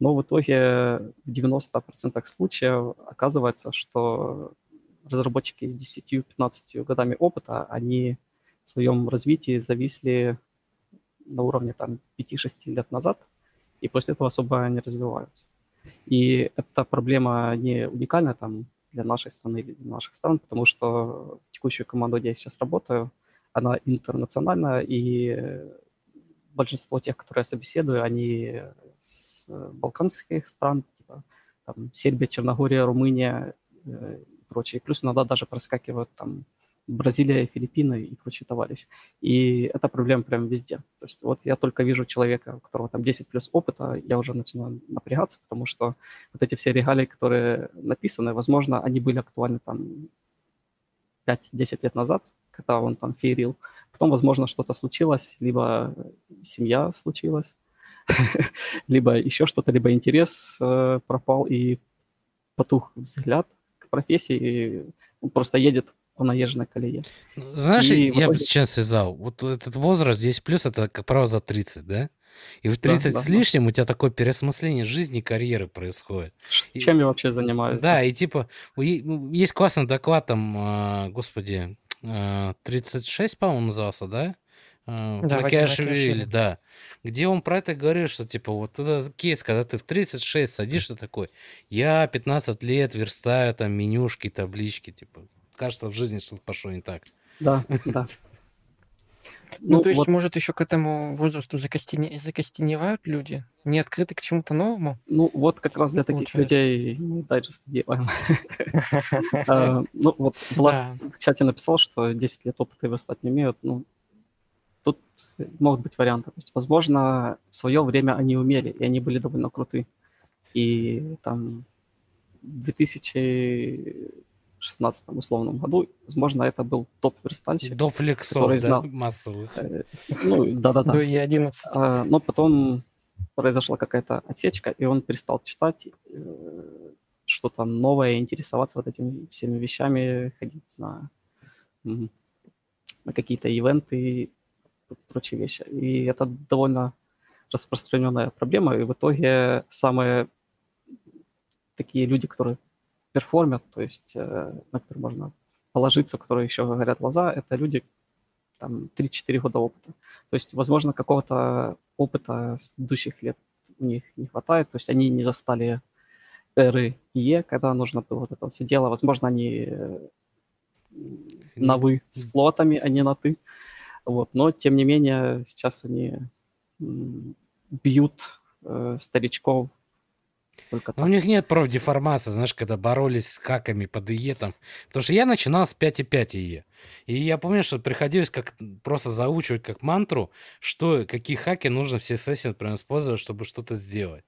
Но в итоге в 90% случаев оказывается, что разработчики с 10-15 годами опыта, они в своем развитии зависли на уровне там 5-6 лет назад, и после этого особо не развиваются. И эта проблема не уникальна там для нашей страны или для наших стран, потому что текущую команду, где я сейчас работаю, она интернациональная, и большинство тех, которые я собеседую, они с балканских стран, типа там, Сербия, Черногория, Румыния э, прочее. Плюс иногда даже проскакивают там Бразилия, Филиппины и прочие товарищи. И это проблема прямо везде. То есть вот я только вижу человека, у которого там 10 плюс опыта, я уже начинаю напрягаться, потому что вот эти все регалии, которые написаны, возможно, они были актуальны там 5-10 лет назад, когда он там феерил. Потом, возможно, что-то случилось, либо семья случилась, либо еще что-то, либо интерес э, пропал и потух взгляд – профессии, и он просто едет по наезженной колее. Знаешь, и я бы сейчас связал, вот этот возраст 10 плюс, это, как правило, за 30, да? И в 30 да, да, с лишним да. у тебя такое переосмысление жизни, карьеры происходит. Чем и, я вообще занимаюсь? Да, да, и типа, ну, есть классный доклад там, а, господи, 36, по-моему, назывался, да? Да, Вадим Лакиашвили, да. Где он про это говорит, что типа вот этот кейс, когда ты в 36 садишься такой, я 15 лет верстаю там менюшки, таблички, типа, кажется, в жизни что-то пошло не так. Да, да. Ну, ну, то есть, вот, может, еще к этому возрасту закостене... закостеневают люди, не открыты к чему-то новому? Ну, вот как раз для таких людей мы дайджест делаем. А, ну, вот Влад в чате написал, что 10 лет опыта верстать не имеют. Ну, тут могут быть варианты. То есть, возможно, в свое время они умели, и они были довольно крутые. И там в 2000 16 условном году, возможно, это был топ-верстальщик. До флексов, да, знал... массовых. Э, ну, да-да-да. До Е11. А, но потом произошла какая-то отсечка, и он перестал читать э, что-то новое, интересоваться вот этими всеми вещами, ходить на, на какие-то ивенты и прочие вещи. И это довольно распространенная проблема, и в итоге самые такие люди, которые перформят, то есть э, на которые можно положиться, которые еще горят глаза, это люди, там, 3-4 года опыта. То есть, возможно, какого-то опыта с предыдущих лет у них не хватает, то есть они не застали эры ИЕ, когда нужно было вот это все дело. Возможно, они э, на «вы» с флотами, а не на «ты». Вот. Но, тем не менее, сейчас они бьют э, старичков только Но у них нет профдеформации, знаешь, когда боролись с хаками под ИЕ там. Потому что я начинал с 5.5 ИЕ. И я помню, что приходилось как просто заучивать как мантру, что, какие хаки нужно в CSS, например, использовать, чтобы что-то сделать.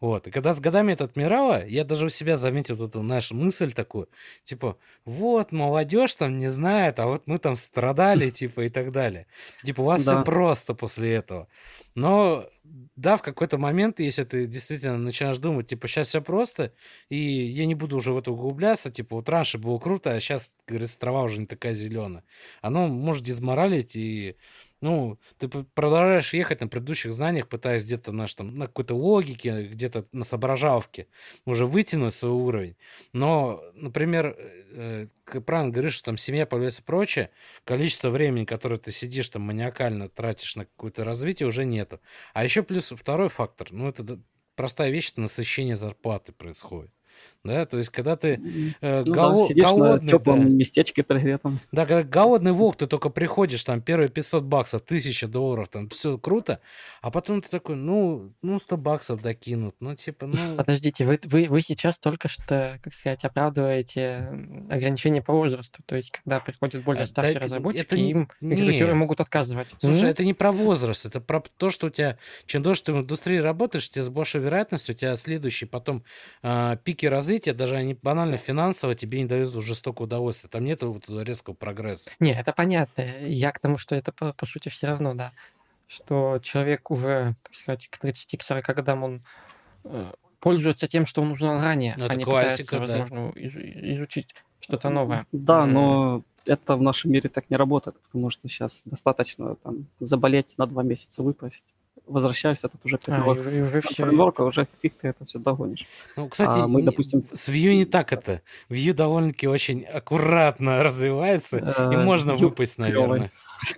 Вот. И когда с годами это отмирало, я даже у себя заметил эту, знаешь, мысль такую, типа, вот, молодежь там не знает, а вот мы там страдали, типа, и так далее. Типа, у вас да. все просто после этого. Но, да, в какой-то момент, если ты действительно начинаешь думать, типа, сейчас все просто, и я не буду уже в это углубляться, типа, вот раньше было круто, а сейчас, говорится, трава уже не такая зеленая. Оно может дезморалить и ну, ты продолжаешь ехать на предыдущих знаниях, пытаясь где-то наш, там, на какой-то логике, где-то на соображалке уже вытянуть свой уровень. Но, например, э, правильно говоришь, что там семья появляется прочее, количество времени, которое ты сидишь там маниакально тратишь на какое-то развитие, уже нету. А еще плюс второй фактор, ну, это простая вещь, это насыщение зарплаты происходит. Да, то есть, когда ты э, ну, гол... да, голодный, на теплом да. местечке пригретом. Да, когда голодный волк, ты только приходишь, там, первые 500 баксов, 1000 долларов, там, все круто, а потом ты такой, ну, ну 100 баксов докинут, ну, типа, ну... Подождите, вы, вы, вы сейчас только что, как сказать, оправдываете ограничения по возрасту, то есть, когда приходят более а, старшие да, разработчики, это им не... могут отказывать. Слушай, mm-hmm. это не про возраст, это про то, что у тебя, чем дольше ты в индустрии работаешь, тем с большей вероятностью у тебя следующий потом э, пики развития развития, даже они банально финансово тебе не дают уже столько удовольствия. Там нет вот резкого прогресса. Не, это понятно. Я к тому, что это по, по сути все равно, да. Что человек уже, так сказать, к 30-40 годам он э, пользуется тем, что он узнал ранее, ну, а не классика, пытается, да. возможно, из, изучить что-то новое. Да, но это в нашем мире так не работает, потому что сейчас достаточно там заболеть на два месяца выпасть возвращаюсь, этот уже а, и, и уже все. уже фиг ты это все догонишь. Ну, кстати, а мы, допустим... с Vue не так это. Vue довольно-таки очень аккуратно развивается, и э, можно выпасть, наверное.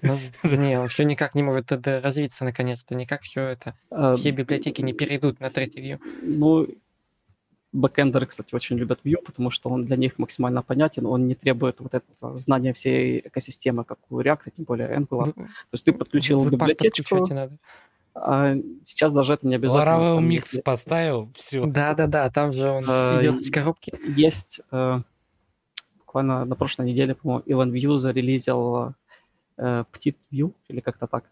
Ну, не, он все никак не может развиться наконец-то, никак все это, а, все библиотеки не перейдут на третий Vue. Ну, бэкэндеры, кстати, очень любят Vue, потому что он для них максимально понятен, он не требует вот этого знания всей экосистемы, как у React, тем более Angular. То есть ты подключил библиотечку, надо. А сейчас даже это не обязательно. Laravel микс если... поставил, все. Да-да-да, там же он а, идет из коробки. Есть, а, буквально на прошлой неделе, по-моему, Иван View зарелизил а, Petit View, или как-то так.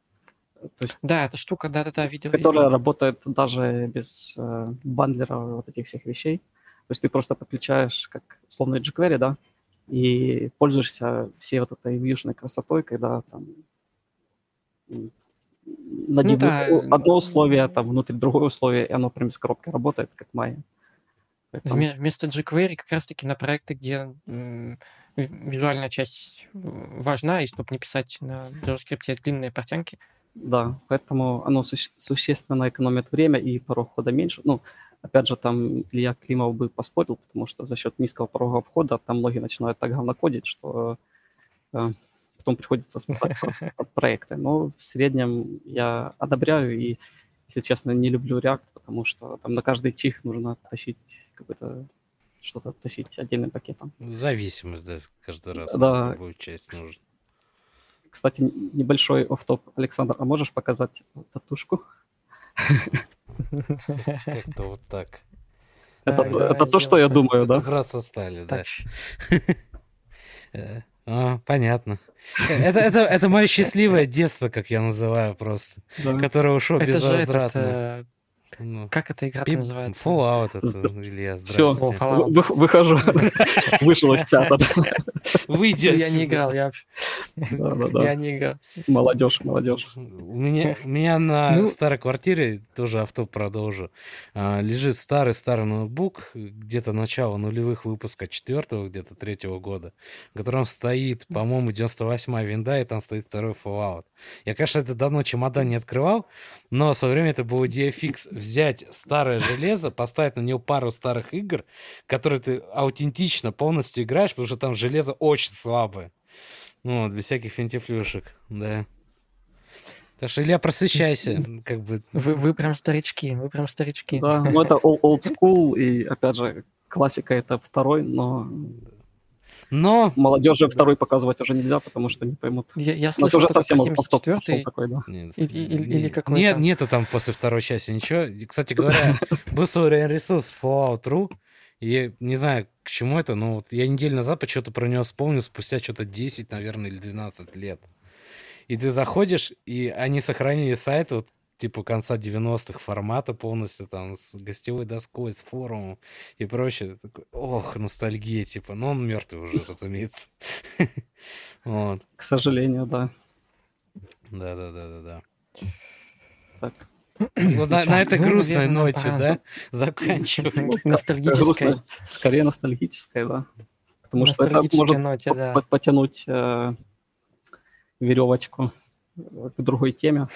То есть, да, эта штука, да-да-да, видел. Которая видел. работает даже без э, бандлера вот этих всех вещей. То есть ты просто подключаешь, как условно jQuery, да, и пользуешься всей вот этой вьюшной красотой, когда там надену ну, да. одно условие, там внутри другое условие, и оно прям из коробки работает, как Maya. Поэтому... Вместо jQuery как раз-таки на проекты, где визуальная часть важна, и чтобы не писать на JavaScript длинные портянки. Да, поэтому оно су- существенно экономит время и порог входа меньше. Ну, опять же, там Илья Климов бы поспорил, потому что за счет низкого порога входа там многие начинают так говнокодить, что э, потом приходится спасать под проекты. Но в среднем я одобряю и, если честно, не люблю React, потому что там на каждый чих нужно тащить какой-то что-то тащить отдельным пакетом. Зависимость, да, каждый раз. Да. Любую часть нужно. Кстати, небольшой офф-топ. Александр, а можешь показать татушку? Как-то вот так. Это, это то, что я думаю, да? Просто стали, да. А, понятно. Это, это, это мое счастливое детство, как я называю просто, да. которое ушло это безвозвратно. Этот, э, ну, как эта игра Пип... называется? Fallout это, Илья, Все, выхожу. Вышел из чата. Выйди Я не играл, я вообще... Я не играл. Молодежь, молодежь. У меня, у меня на ну... старой квартире, тоже авто продолжу, а, лежит старый-старый ноутбук, где-то начало нулевых выпуска четвертого, где-то третьего года, в котором стоит, по-моему, 98-я винда, и там стоит второй Fallout. Я, конечно, это давно чемодан не открывал, но со временем это был идея фикс взять старое железо, поставить на него пару старых игр, которые ты аутентично полностью играешь, потому что там железо очень слабое. Ну, для всяких финтифлюшек, да. Так что, Илья, просвещайся, как бы. Вы, вы прям старички, вы прям старички. Да, ну это old school, и, опять же, классика это второй, но но... Молодежи второй показывать уже нельзя, потому что не поймут. Я, я слышал, уже совсем 74 такой, да. Нет, или, или, или какой-то... Нет, нету там после второй части ничего. Кстати говоря, был свой ресурс Fallout.ru, и не знаю, к чему это, но вот я неделю назад почему-то про него вспомнил спустя что-то 10, наверное, или 12 лет. И ты заходишь, и они сохранили сайт, вот типа конца 90-х формата полностью, там, с гостевой доской, с форумом и прочее. Такой, ох, ностальгия, типа. Но он мертвый уже, разумеется. Вот. К сожалению, да. Да-да-да-да-да. Так. Вот на, на этой грустной ноте, да, заканчиваем. Ностальгической. Скорее ностальгической, да. Потому что это может ноте, да. потянуть э, веревочку к другой теме.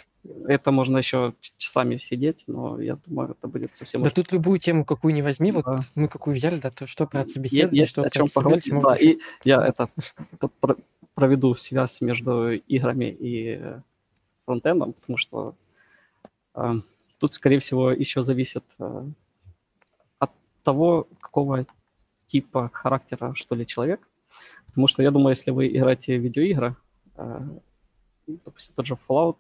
Это можно еще часами сидеть, но я думаю, это будет совсем... Да тут любую тему, какую не возьми, вот мы какую взяли, да, то что про собеседование, есть что о чем поговорить, да, и я это проведу связь между играми и фронтендом, потому что э, тут, скорее всего, еще зависит э, от того, какого типа характера, что ли, человек. Потому что я думаю, если вы играете в видеоигры, э, допустим, тот же Fallout,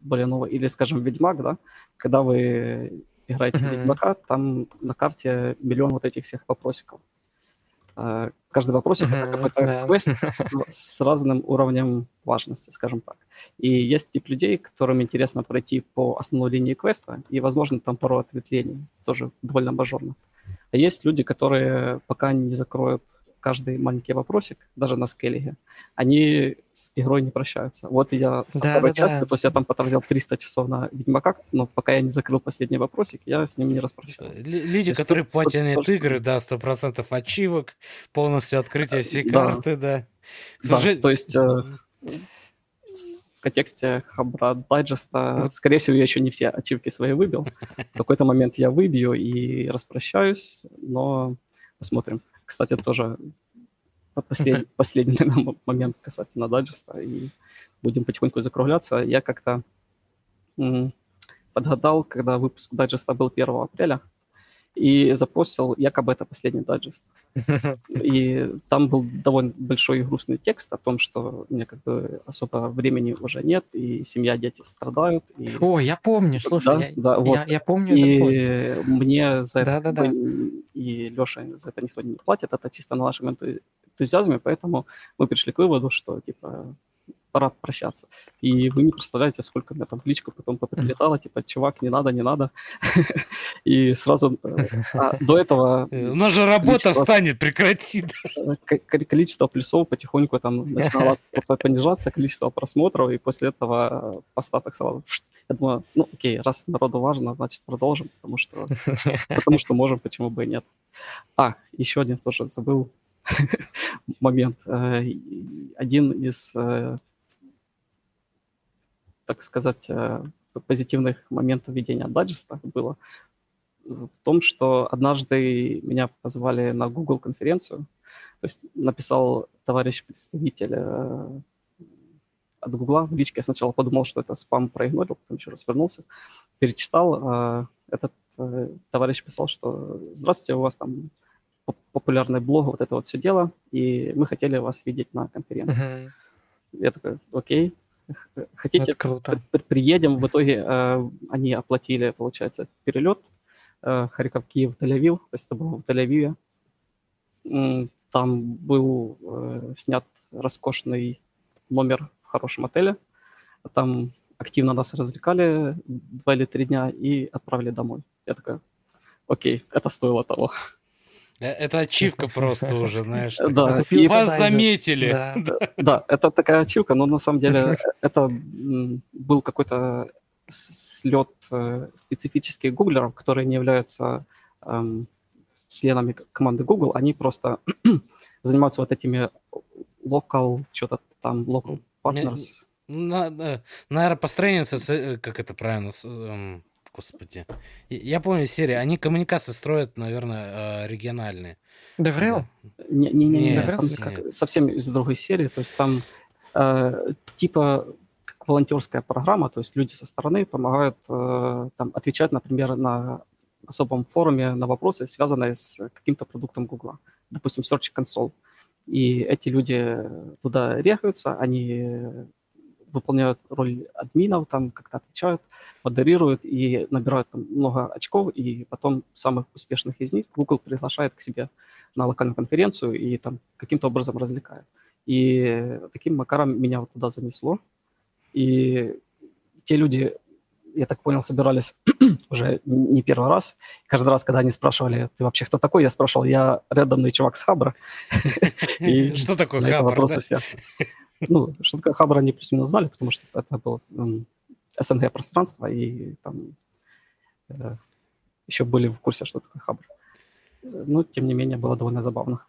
более новый, или, скажем, Ведьмак, да, когда вы играете mm-hmm. в Ведьмака, там на карте миллион вот этих всех вопросиков. А, каждый вопросик mm-hmm. это какой-то yeah. квест с, с разным уровнем важности, скажем так. И есть тип людей, которым интересно пройти по основной линии квеста, и, возможно, там пару ответвлений, тоже довольно мажорно. А есть люди, которые пока не закроют каждый маленький вопросик, даже на скеллиге, они с игрой не прощаются. Вот я с да, да, части, да. то есть я там потратил 300 часов на Ведьмака, но пока я не закрыл последний вопросик, я с ним не распрощался. Люди, которые есть, платят то, игры, да, 100% ачивок, полностью открытие всей да. карты, да. Да, Сужи... то есть э, в контексте Хабра Дайджеста, скорее всего, я еще не все ачивки свои выбил. В какой-то момент я выбью и распрощаюсь, но посмотрим. Кстати, тоже послед... последний наверное, момент касательно дайджеста, и будем потихоньку закругляться. Я как-то подгадал, когда выпуск дайджеста был 1 апреля, и запостил, якобы это последний дайджест. И там был довольно большой и грустный текст о том, что у меня как бы особо времени уже нет, и семья, дети страдают. И... О, я помню, слушай, да, я, да, вот. я, я помню и этот пост. мне за да, это, да, да. и Леша за это никто не платит, это чисто на нашем энтузиазме, поэтому мы пришли к выводу, что типа пора прощаться. И вы не представляете, сколько меня там в личку потом поприлетало, типа, чувак, не надо, не надо. И сразу э, а, до этого... У нас же работа встанет, прекрати. Количество плюсов потихоньку там начинало понижаться, количество просмотров, и после этого э, поста так сразу... Я думаю, ну окей, раз народу важно, значит продолжим, потому что, потому что можем, почему бы и нет. А, еще один тоже забыл момент. Э, один из так сказать, э, позитивных моментов ведения дайджеста было в том, что однажды меня позвали на Google конференцию, то есть написал товарищ представитель э, от Гугла. В личке я сначала подумал, что это спам проигнорил, потом еще раз вернулся, перечитал. А, этот э, товарищ писал, что «Здравствуйте, у вас там популярный блог, вот это вот все дело, и мы хотели вас видеть на конференции». Uh-huh. Я такой «Окей, хотите, круто. приедем». В итоге э, они оплатили, получается, перелет э, Харьков, Киев, Тель-Авив, то есть это было в Тель-Авиве. Там был снят роскошный номер в хорошем отеле. Там активно нас развлекали два или три дня и отправили домой. Я такой, окей, это стоило того. Э, это ачивка просто уже, знаешь. Да. И вас заметили. Да, это такая ачивка, но на самом деле это был какой-то слет э, специфических гуглеров, которые не являются эм, членами команды Google, они просто занимаются вот этими local, что-то там, local partners. На, на, наверное, построение, э, как это правильно, эм, господи. Я помню серию, они коммуникации строят, наверное, э, региональные. Деврел? Не-не-не, совсем из другой серии, то есть там э, типа как волонтерская программа, то есть люди со стороны помогают э, там отвечать, например, на особом форуме на вопросы, связанные с каким-то продуктом Гугла, допустим, Search Console. И эти люди туда рехаются, они выполняют роль админов, там как-то отвечают, модерируют и набирают там много очков, и потом самых успешных из них Google приглашает к себе на локальную конференцию и там каким-то образом развлекает. И таким макаром меня вот туда занесло. И те люди, я так понял, собирались уже не первый раз. Каждый раз, когда они спрашивали, ты вообще кто такой, я спрашивал, я рядомный чувак с Хабра. Что такое Хабр? Вопросы все. Ну, что такое Хабр, они плюс-минус знали, потому что это было СНГ-пространство, и там э, еще были в курсе, что такое Хабр. Но, тем не менее, было довольно забавно.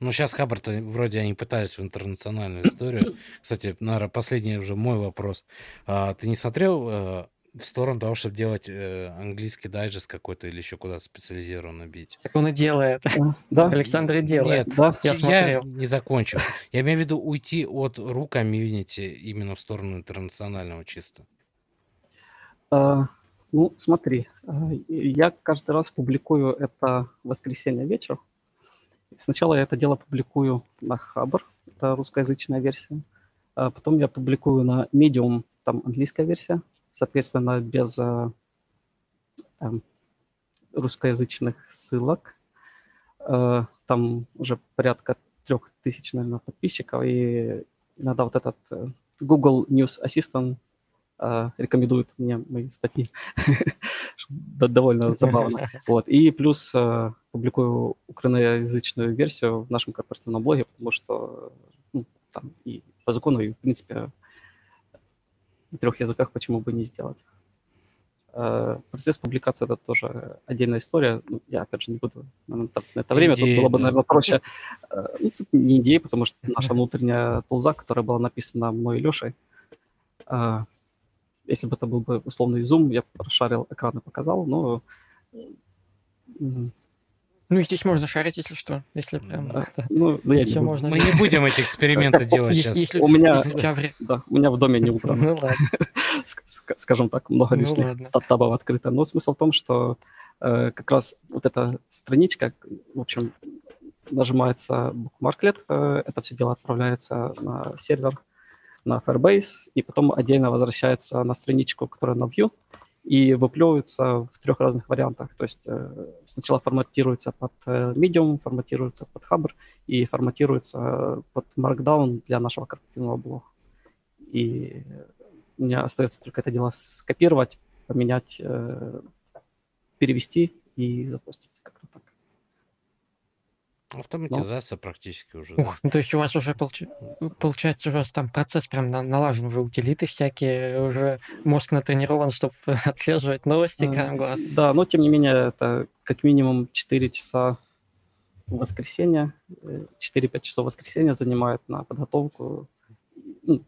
Ну, сейчас Хаббард вроде они пытались в интернациональную историю. Кстати, наверное, последний уже мой вопрос. А, ты не смотрел а, в сторону того, чтобы делать э, английский дайджест какой-то или еще куда-то специализированно бить? Так он и делает. Да. Александр и делает. Нет, да, я, я не закончил. Я имею в виду уйти от ру комьюнити именно в сторону интернационального чисто. А, ну, смотри, а, я каждый раз публикую это в воскресенье вечер. Сначала я это дело публикую на Хабр, это русскоязычная версия. А потом я публикую на Medium, там английская версия, соответственно, без э, э, русскоязычных ссылок. Э, там уже порядка трех тысяч, наверное, подписчиков, и иногда вот этот э, Google News Assistant э, рекомендует мне мои статьи. Довольно забавно. Вот. И плюс э, публикую украиноязычную версию в нашем корпоративном блоге, потому что ну, там и по закону, и в принципе на трех языках почему бы не сделать. Э, процесс публикации это тоже отдельная история. Ну, я, опять же, не буду на это время. Тут было бы, наверное, проще. Э, ну, тут не идея, потому что наша внутренняя тулза, которая была написана мной и Лешей, э, если бы это был бы условный зум, я расшарил экран и показал, но ну, здесь можно шарить, если что. Если прям... Ну, ну, я не можно... Мы не будем эти эксперименты делать сейчас. Если, у, меня, да, у меня в доме не убрано. Ну, ладно. Скажем так, много ну лишних ну, табов открыто. Но смысл в том, что э, как раз вот эта страничка, в общем, нажимается bookmarklet, э, это все дело отправляется на сервер, на Firebase, и потом отдельно возвращается на страничку, которая на View, и выплевываются в трех разных вариантах. То есть э, сначала форматируется под э, Medium, форматируется под Hubber и форматируется под Markdown для нашего корпоративного блога. И меня остается только это дело скопировать, поменять, э, перевести и запустить. Автоматизация практически уже. Ух, ну, то есть у вас уже получ... получается, у вас там процесс прям налажен, уже утилиты всякие, уже мозг натренирован, чтобы отслеживать новости краем глаз. Да, но тем не менее это как минимум 4 часа в воскресенье, 4-5 э, часов в воскресенье занимает на подготовку, ну,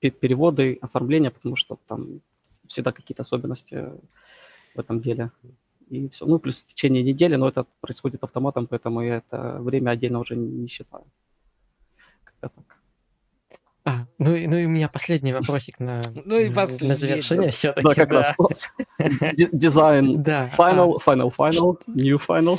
переводы, оформление, потому что там всегда какие-то особенности в этом деле и все. Ну, плюс в течение недели, но это происходит автоматом, поэтому я это время отдельно уже не считаю. Как-то так. А, ну, и- ну и у меня последний вопросик на, Ну и на последний. завершение Да, все-таки. как раз. Ди- Дизайн Да, final, final, final, new final.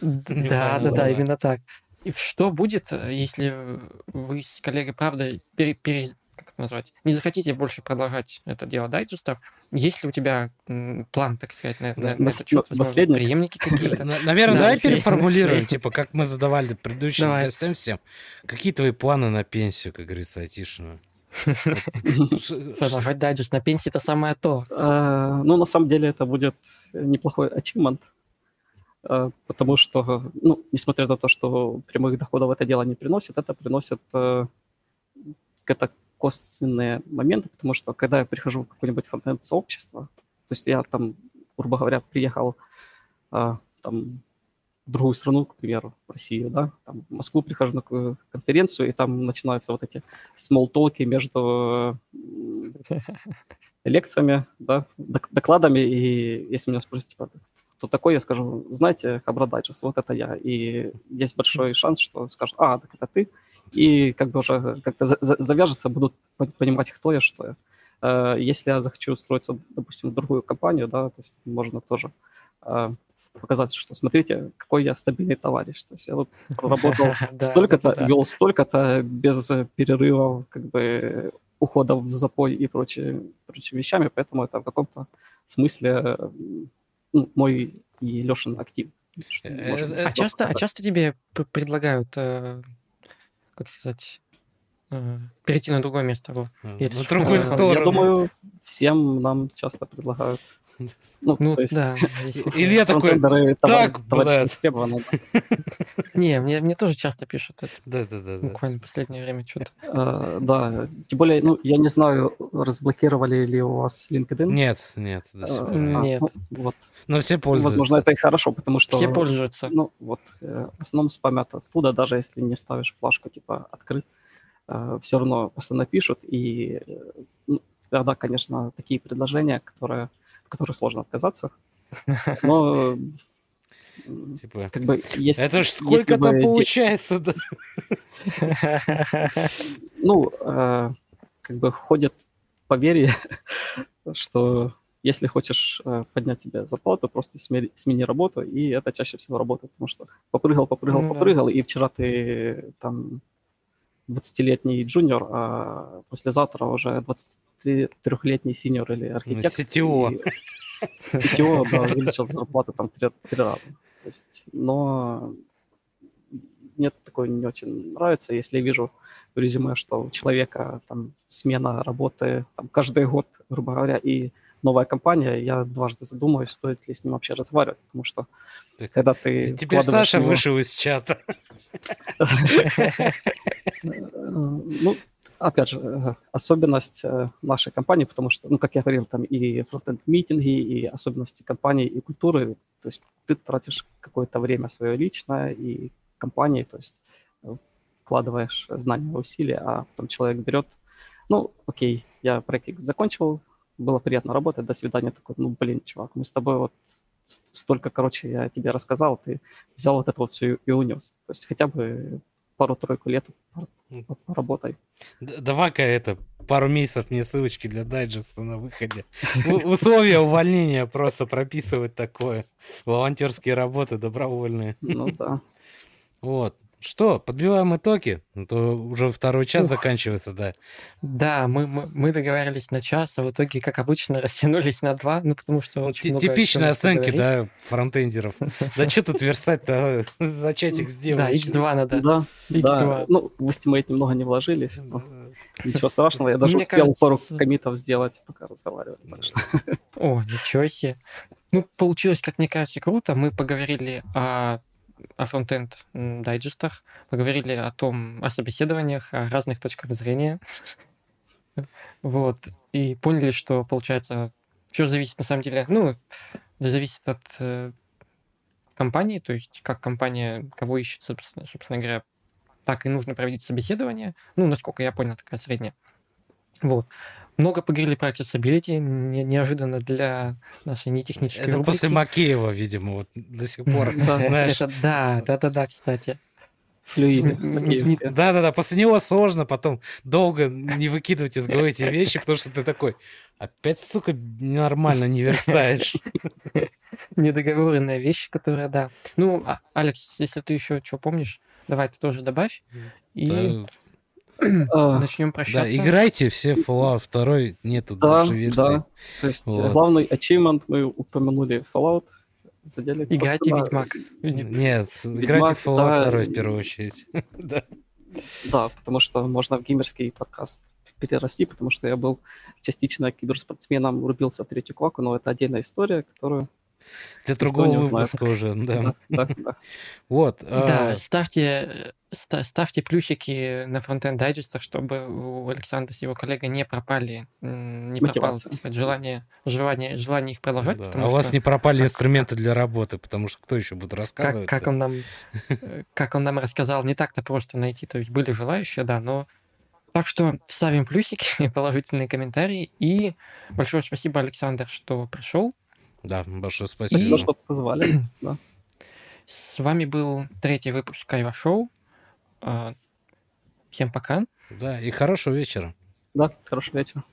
да, да, да, да. именно так. И что будет, э, если вы с коллегой, правда, пере, пере- как это назвать, не захотите больше продолжать это дело дайджестов? Есть ли у тебя план, так сказать, на, на- на этот счет? Возможно, преемники какие-то? На- Наверное, Да, давай переформулируем, типа, как мы задавали предыдущим гостям всем. Какие твои планы на пенсию, как говорится, айтишную? Продолжать дайджест на пенсии это самое то. Э, Ну, на самом деле, это будет неплохой achievement, э, потому что, ну, несмотря на то, что прямых доходов это дело не приносит, это приносит э, какие-то косвенные моменты, потому что когда я прихожу в какое-нибудь фронтенд-сообщество, то есть я там, грубо говоря, приехал э, там в другую страну, к примеру, в Россию, да, там, в Москву прихожу на конференцию, и там начинаются вот эти смолтолки между лекциями, да, док- докладами, и если меня спросят, типа, кто такой, я скажу, знаете, Хабра Дайджест, вот это я. И есть большой шанс, что скажут, а, так это ты. И как бы уже как-то за- за- завяжется, будут пон- понимать, кто я, что я. Э, Если я захочу устроиться, допустим, в другую компанию, да, то есть можно тоже э, показать, что смотрите, какой я стабильный товарищ. То есть я вот проработал Да, столько-то, вел столько-то без перерывов, как бы ухода в запой и прочие, прочими вещами, поэтому это в каком-то смысле ну, мой и Лешин актив. Э, А часто, а часто тебе предлагают, как сказать, э, перейти на другое место? во? Или На другую э, сторону. Я думаю, всем нам часто предлагают. Ну, Ну то есть да. если- Илья такой, так, блядь. да. Не, мне, мне тоже часто пишут это. Да-да-да. Буквально в последнее время что-то. Э, Да, тем более, ну, я не знаю, разблокировали ли у вас LinkedIn. Нет, нет, Э, нет. ну, Вот. Но все пользуются. Возможно, это и хорошо, потому что... Все пользуются. Ну, вот, э, в основном спамят оттуда, даже если не ставишь флажку, типа, открыт, все равно постоянно пишут, и ну, иногда, конечно, такие предложения, которые, от которых сложно отказаться, но Типа, как бы если, это ж если сколько-то бы получается, да? ну, э, как бы ходит поверье, что если хочешь э, поднять себе зарплату, просто смени, смени работу, и это чаще всего работает, потому что попрыгал, попрыгал, да. попрыгал, и вчера ты там 20-летний джуниор, а послезавтра уже 23-летний синьор или архитектор. CTO. и с- CTO, да, увеличил зарплату там три, три раза. То есть, но мне такое не очень нравится, если я вижу в резюме, что у человека там смена работы там, каждый год, грубо говоря, и новая компания, я дважды задумаюсь, стоит ли с ним вообще разговаривать, потому что Так, когда ты Теперь Саша него- вышел из чата. Ну, опять же, э, особенность э, нашей компании, потому что, ну, как я говорил, там и фронтенд-митинги, и особенности компании, и культуры, то есть ты тратишь какое-то время свое личное и компании, то есть э, вкладываешь знания, усилия, а потом человек берет, ну, окей, я проект закончил, было приятно работать, до свидания, такой, ну, блин, чувак, мы с тобой вот столько, короче, я тебе рассказал, ты взял вот это вот все и унес. То есть хотя бы пару-тройку лет Д- Давай-ка это, пару месяцев мне ссылочки для дайджеста на выходе. Условия увольнения просто прописывать такое. Волонтерские работы добровольные. Ну да. Вот. Что, подбиваем итоги? А то уже второй час Ух. заканчивается, да. Да, мы, мы, мы договаривались на час, а в итоге, как обычно, растянулись на два, ну, потому что Вот очень ти- много Типичные оценки, да, фронтендеров. Да что тут верстать-то? Зачать их Да, сделать. X2 надо. Да, X2. да. Ну, в Estimate немного не вложились. но Ничего страшного, я даже успел пару комитов сделать, пока разговаривали. О, ничего себе. Ну, получилось, как мне кажется, круто. Мы поговорили о, о фронтенд дайджестах, поговорили о том, о собеседованиях, о разных точках зрения. Вот. И поняли, что, получается, все зависит, на самом деле, ну, зависит от э, компании, то есть как компания, кого ищет, собственно, собственно говоря, так и нужно проводить собеседование. Ну, насколько я понял, такая средняя. Вот. Много поговорили про accessibility, не- неожиданно для нашей нетехнической Это после рубрики. Макеева, видимо, вот до сих пор. Да. Да, да, да, да, кстати. Флюиды. Да-да-да, после него сложно потом долго не выкидывать из головы эти вещи, потому что ты такой, опять, сука, нормально не верстаешь. Недоговоренная вещь, которая, да. Ну, а, Алекс, если ты еще что помнишь, давай ты тоже добавь. И начнем прощаться. Да, играйте все Fallout 2, нету да, даже версии. Да, то есть вот. главный achievement мы упомянули Fallout, задели. Играйте в Ведьмак. Нет, играйте в Fallout 2 в первую очередь. да. да, потому что можно в геймерский подкаст перерасти, потому что я был частично киберспортсменом, урубился в третью кваку, но это отдельная история, которую для другого выпуска уже, да. да, да. Вот. Да, а... ставьте, ставьте плюсики на фронтенд дайджестах, чтобы у Александра с его коллегой не пропали, не пропало, так сказать, желание, желание, желание их продолжать. Да. А у вас не пропали как... инструменты для работы, потому что кто еще будет рассказывать? Как, как, он нам, как он нам рассказал, не так-то просто найти. То есть были желающие, да, но так что ставим плюсики, положительные комментарии. И большое спасибо, Александр, что пришел. Да, большое спасибо. Спасибо, что позвали. Да. С вами был третий выпуск Кайва Шоу. А, всем пока. Да, и хорошего вечера. Да, хорошего вечера.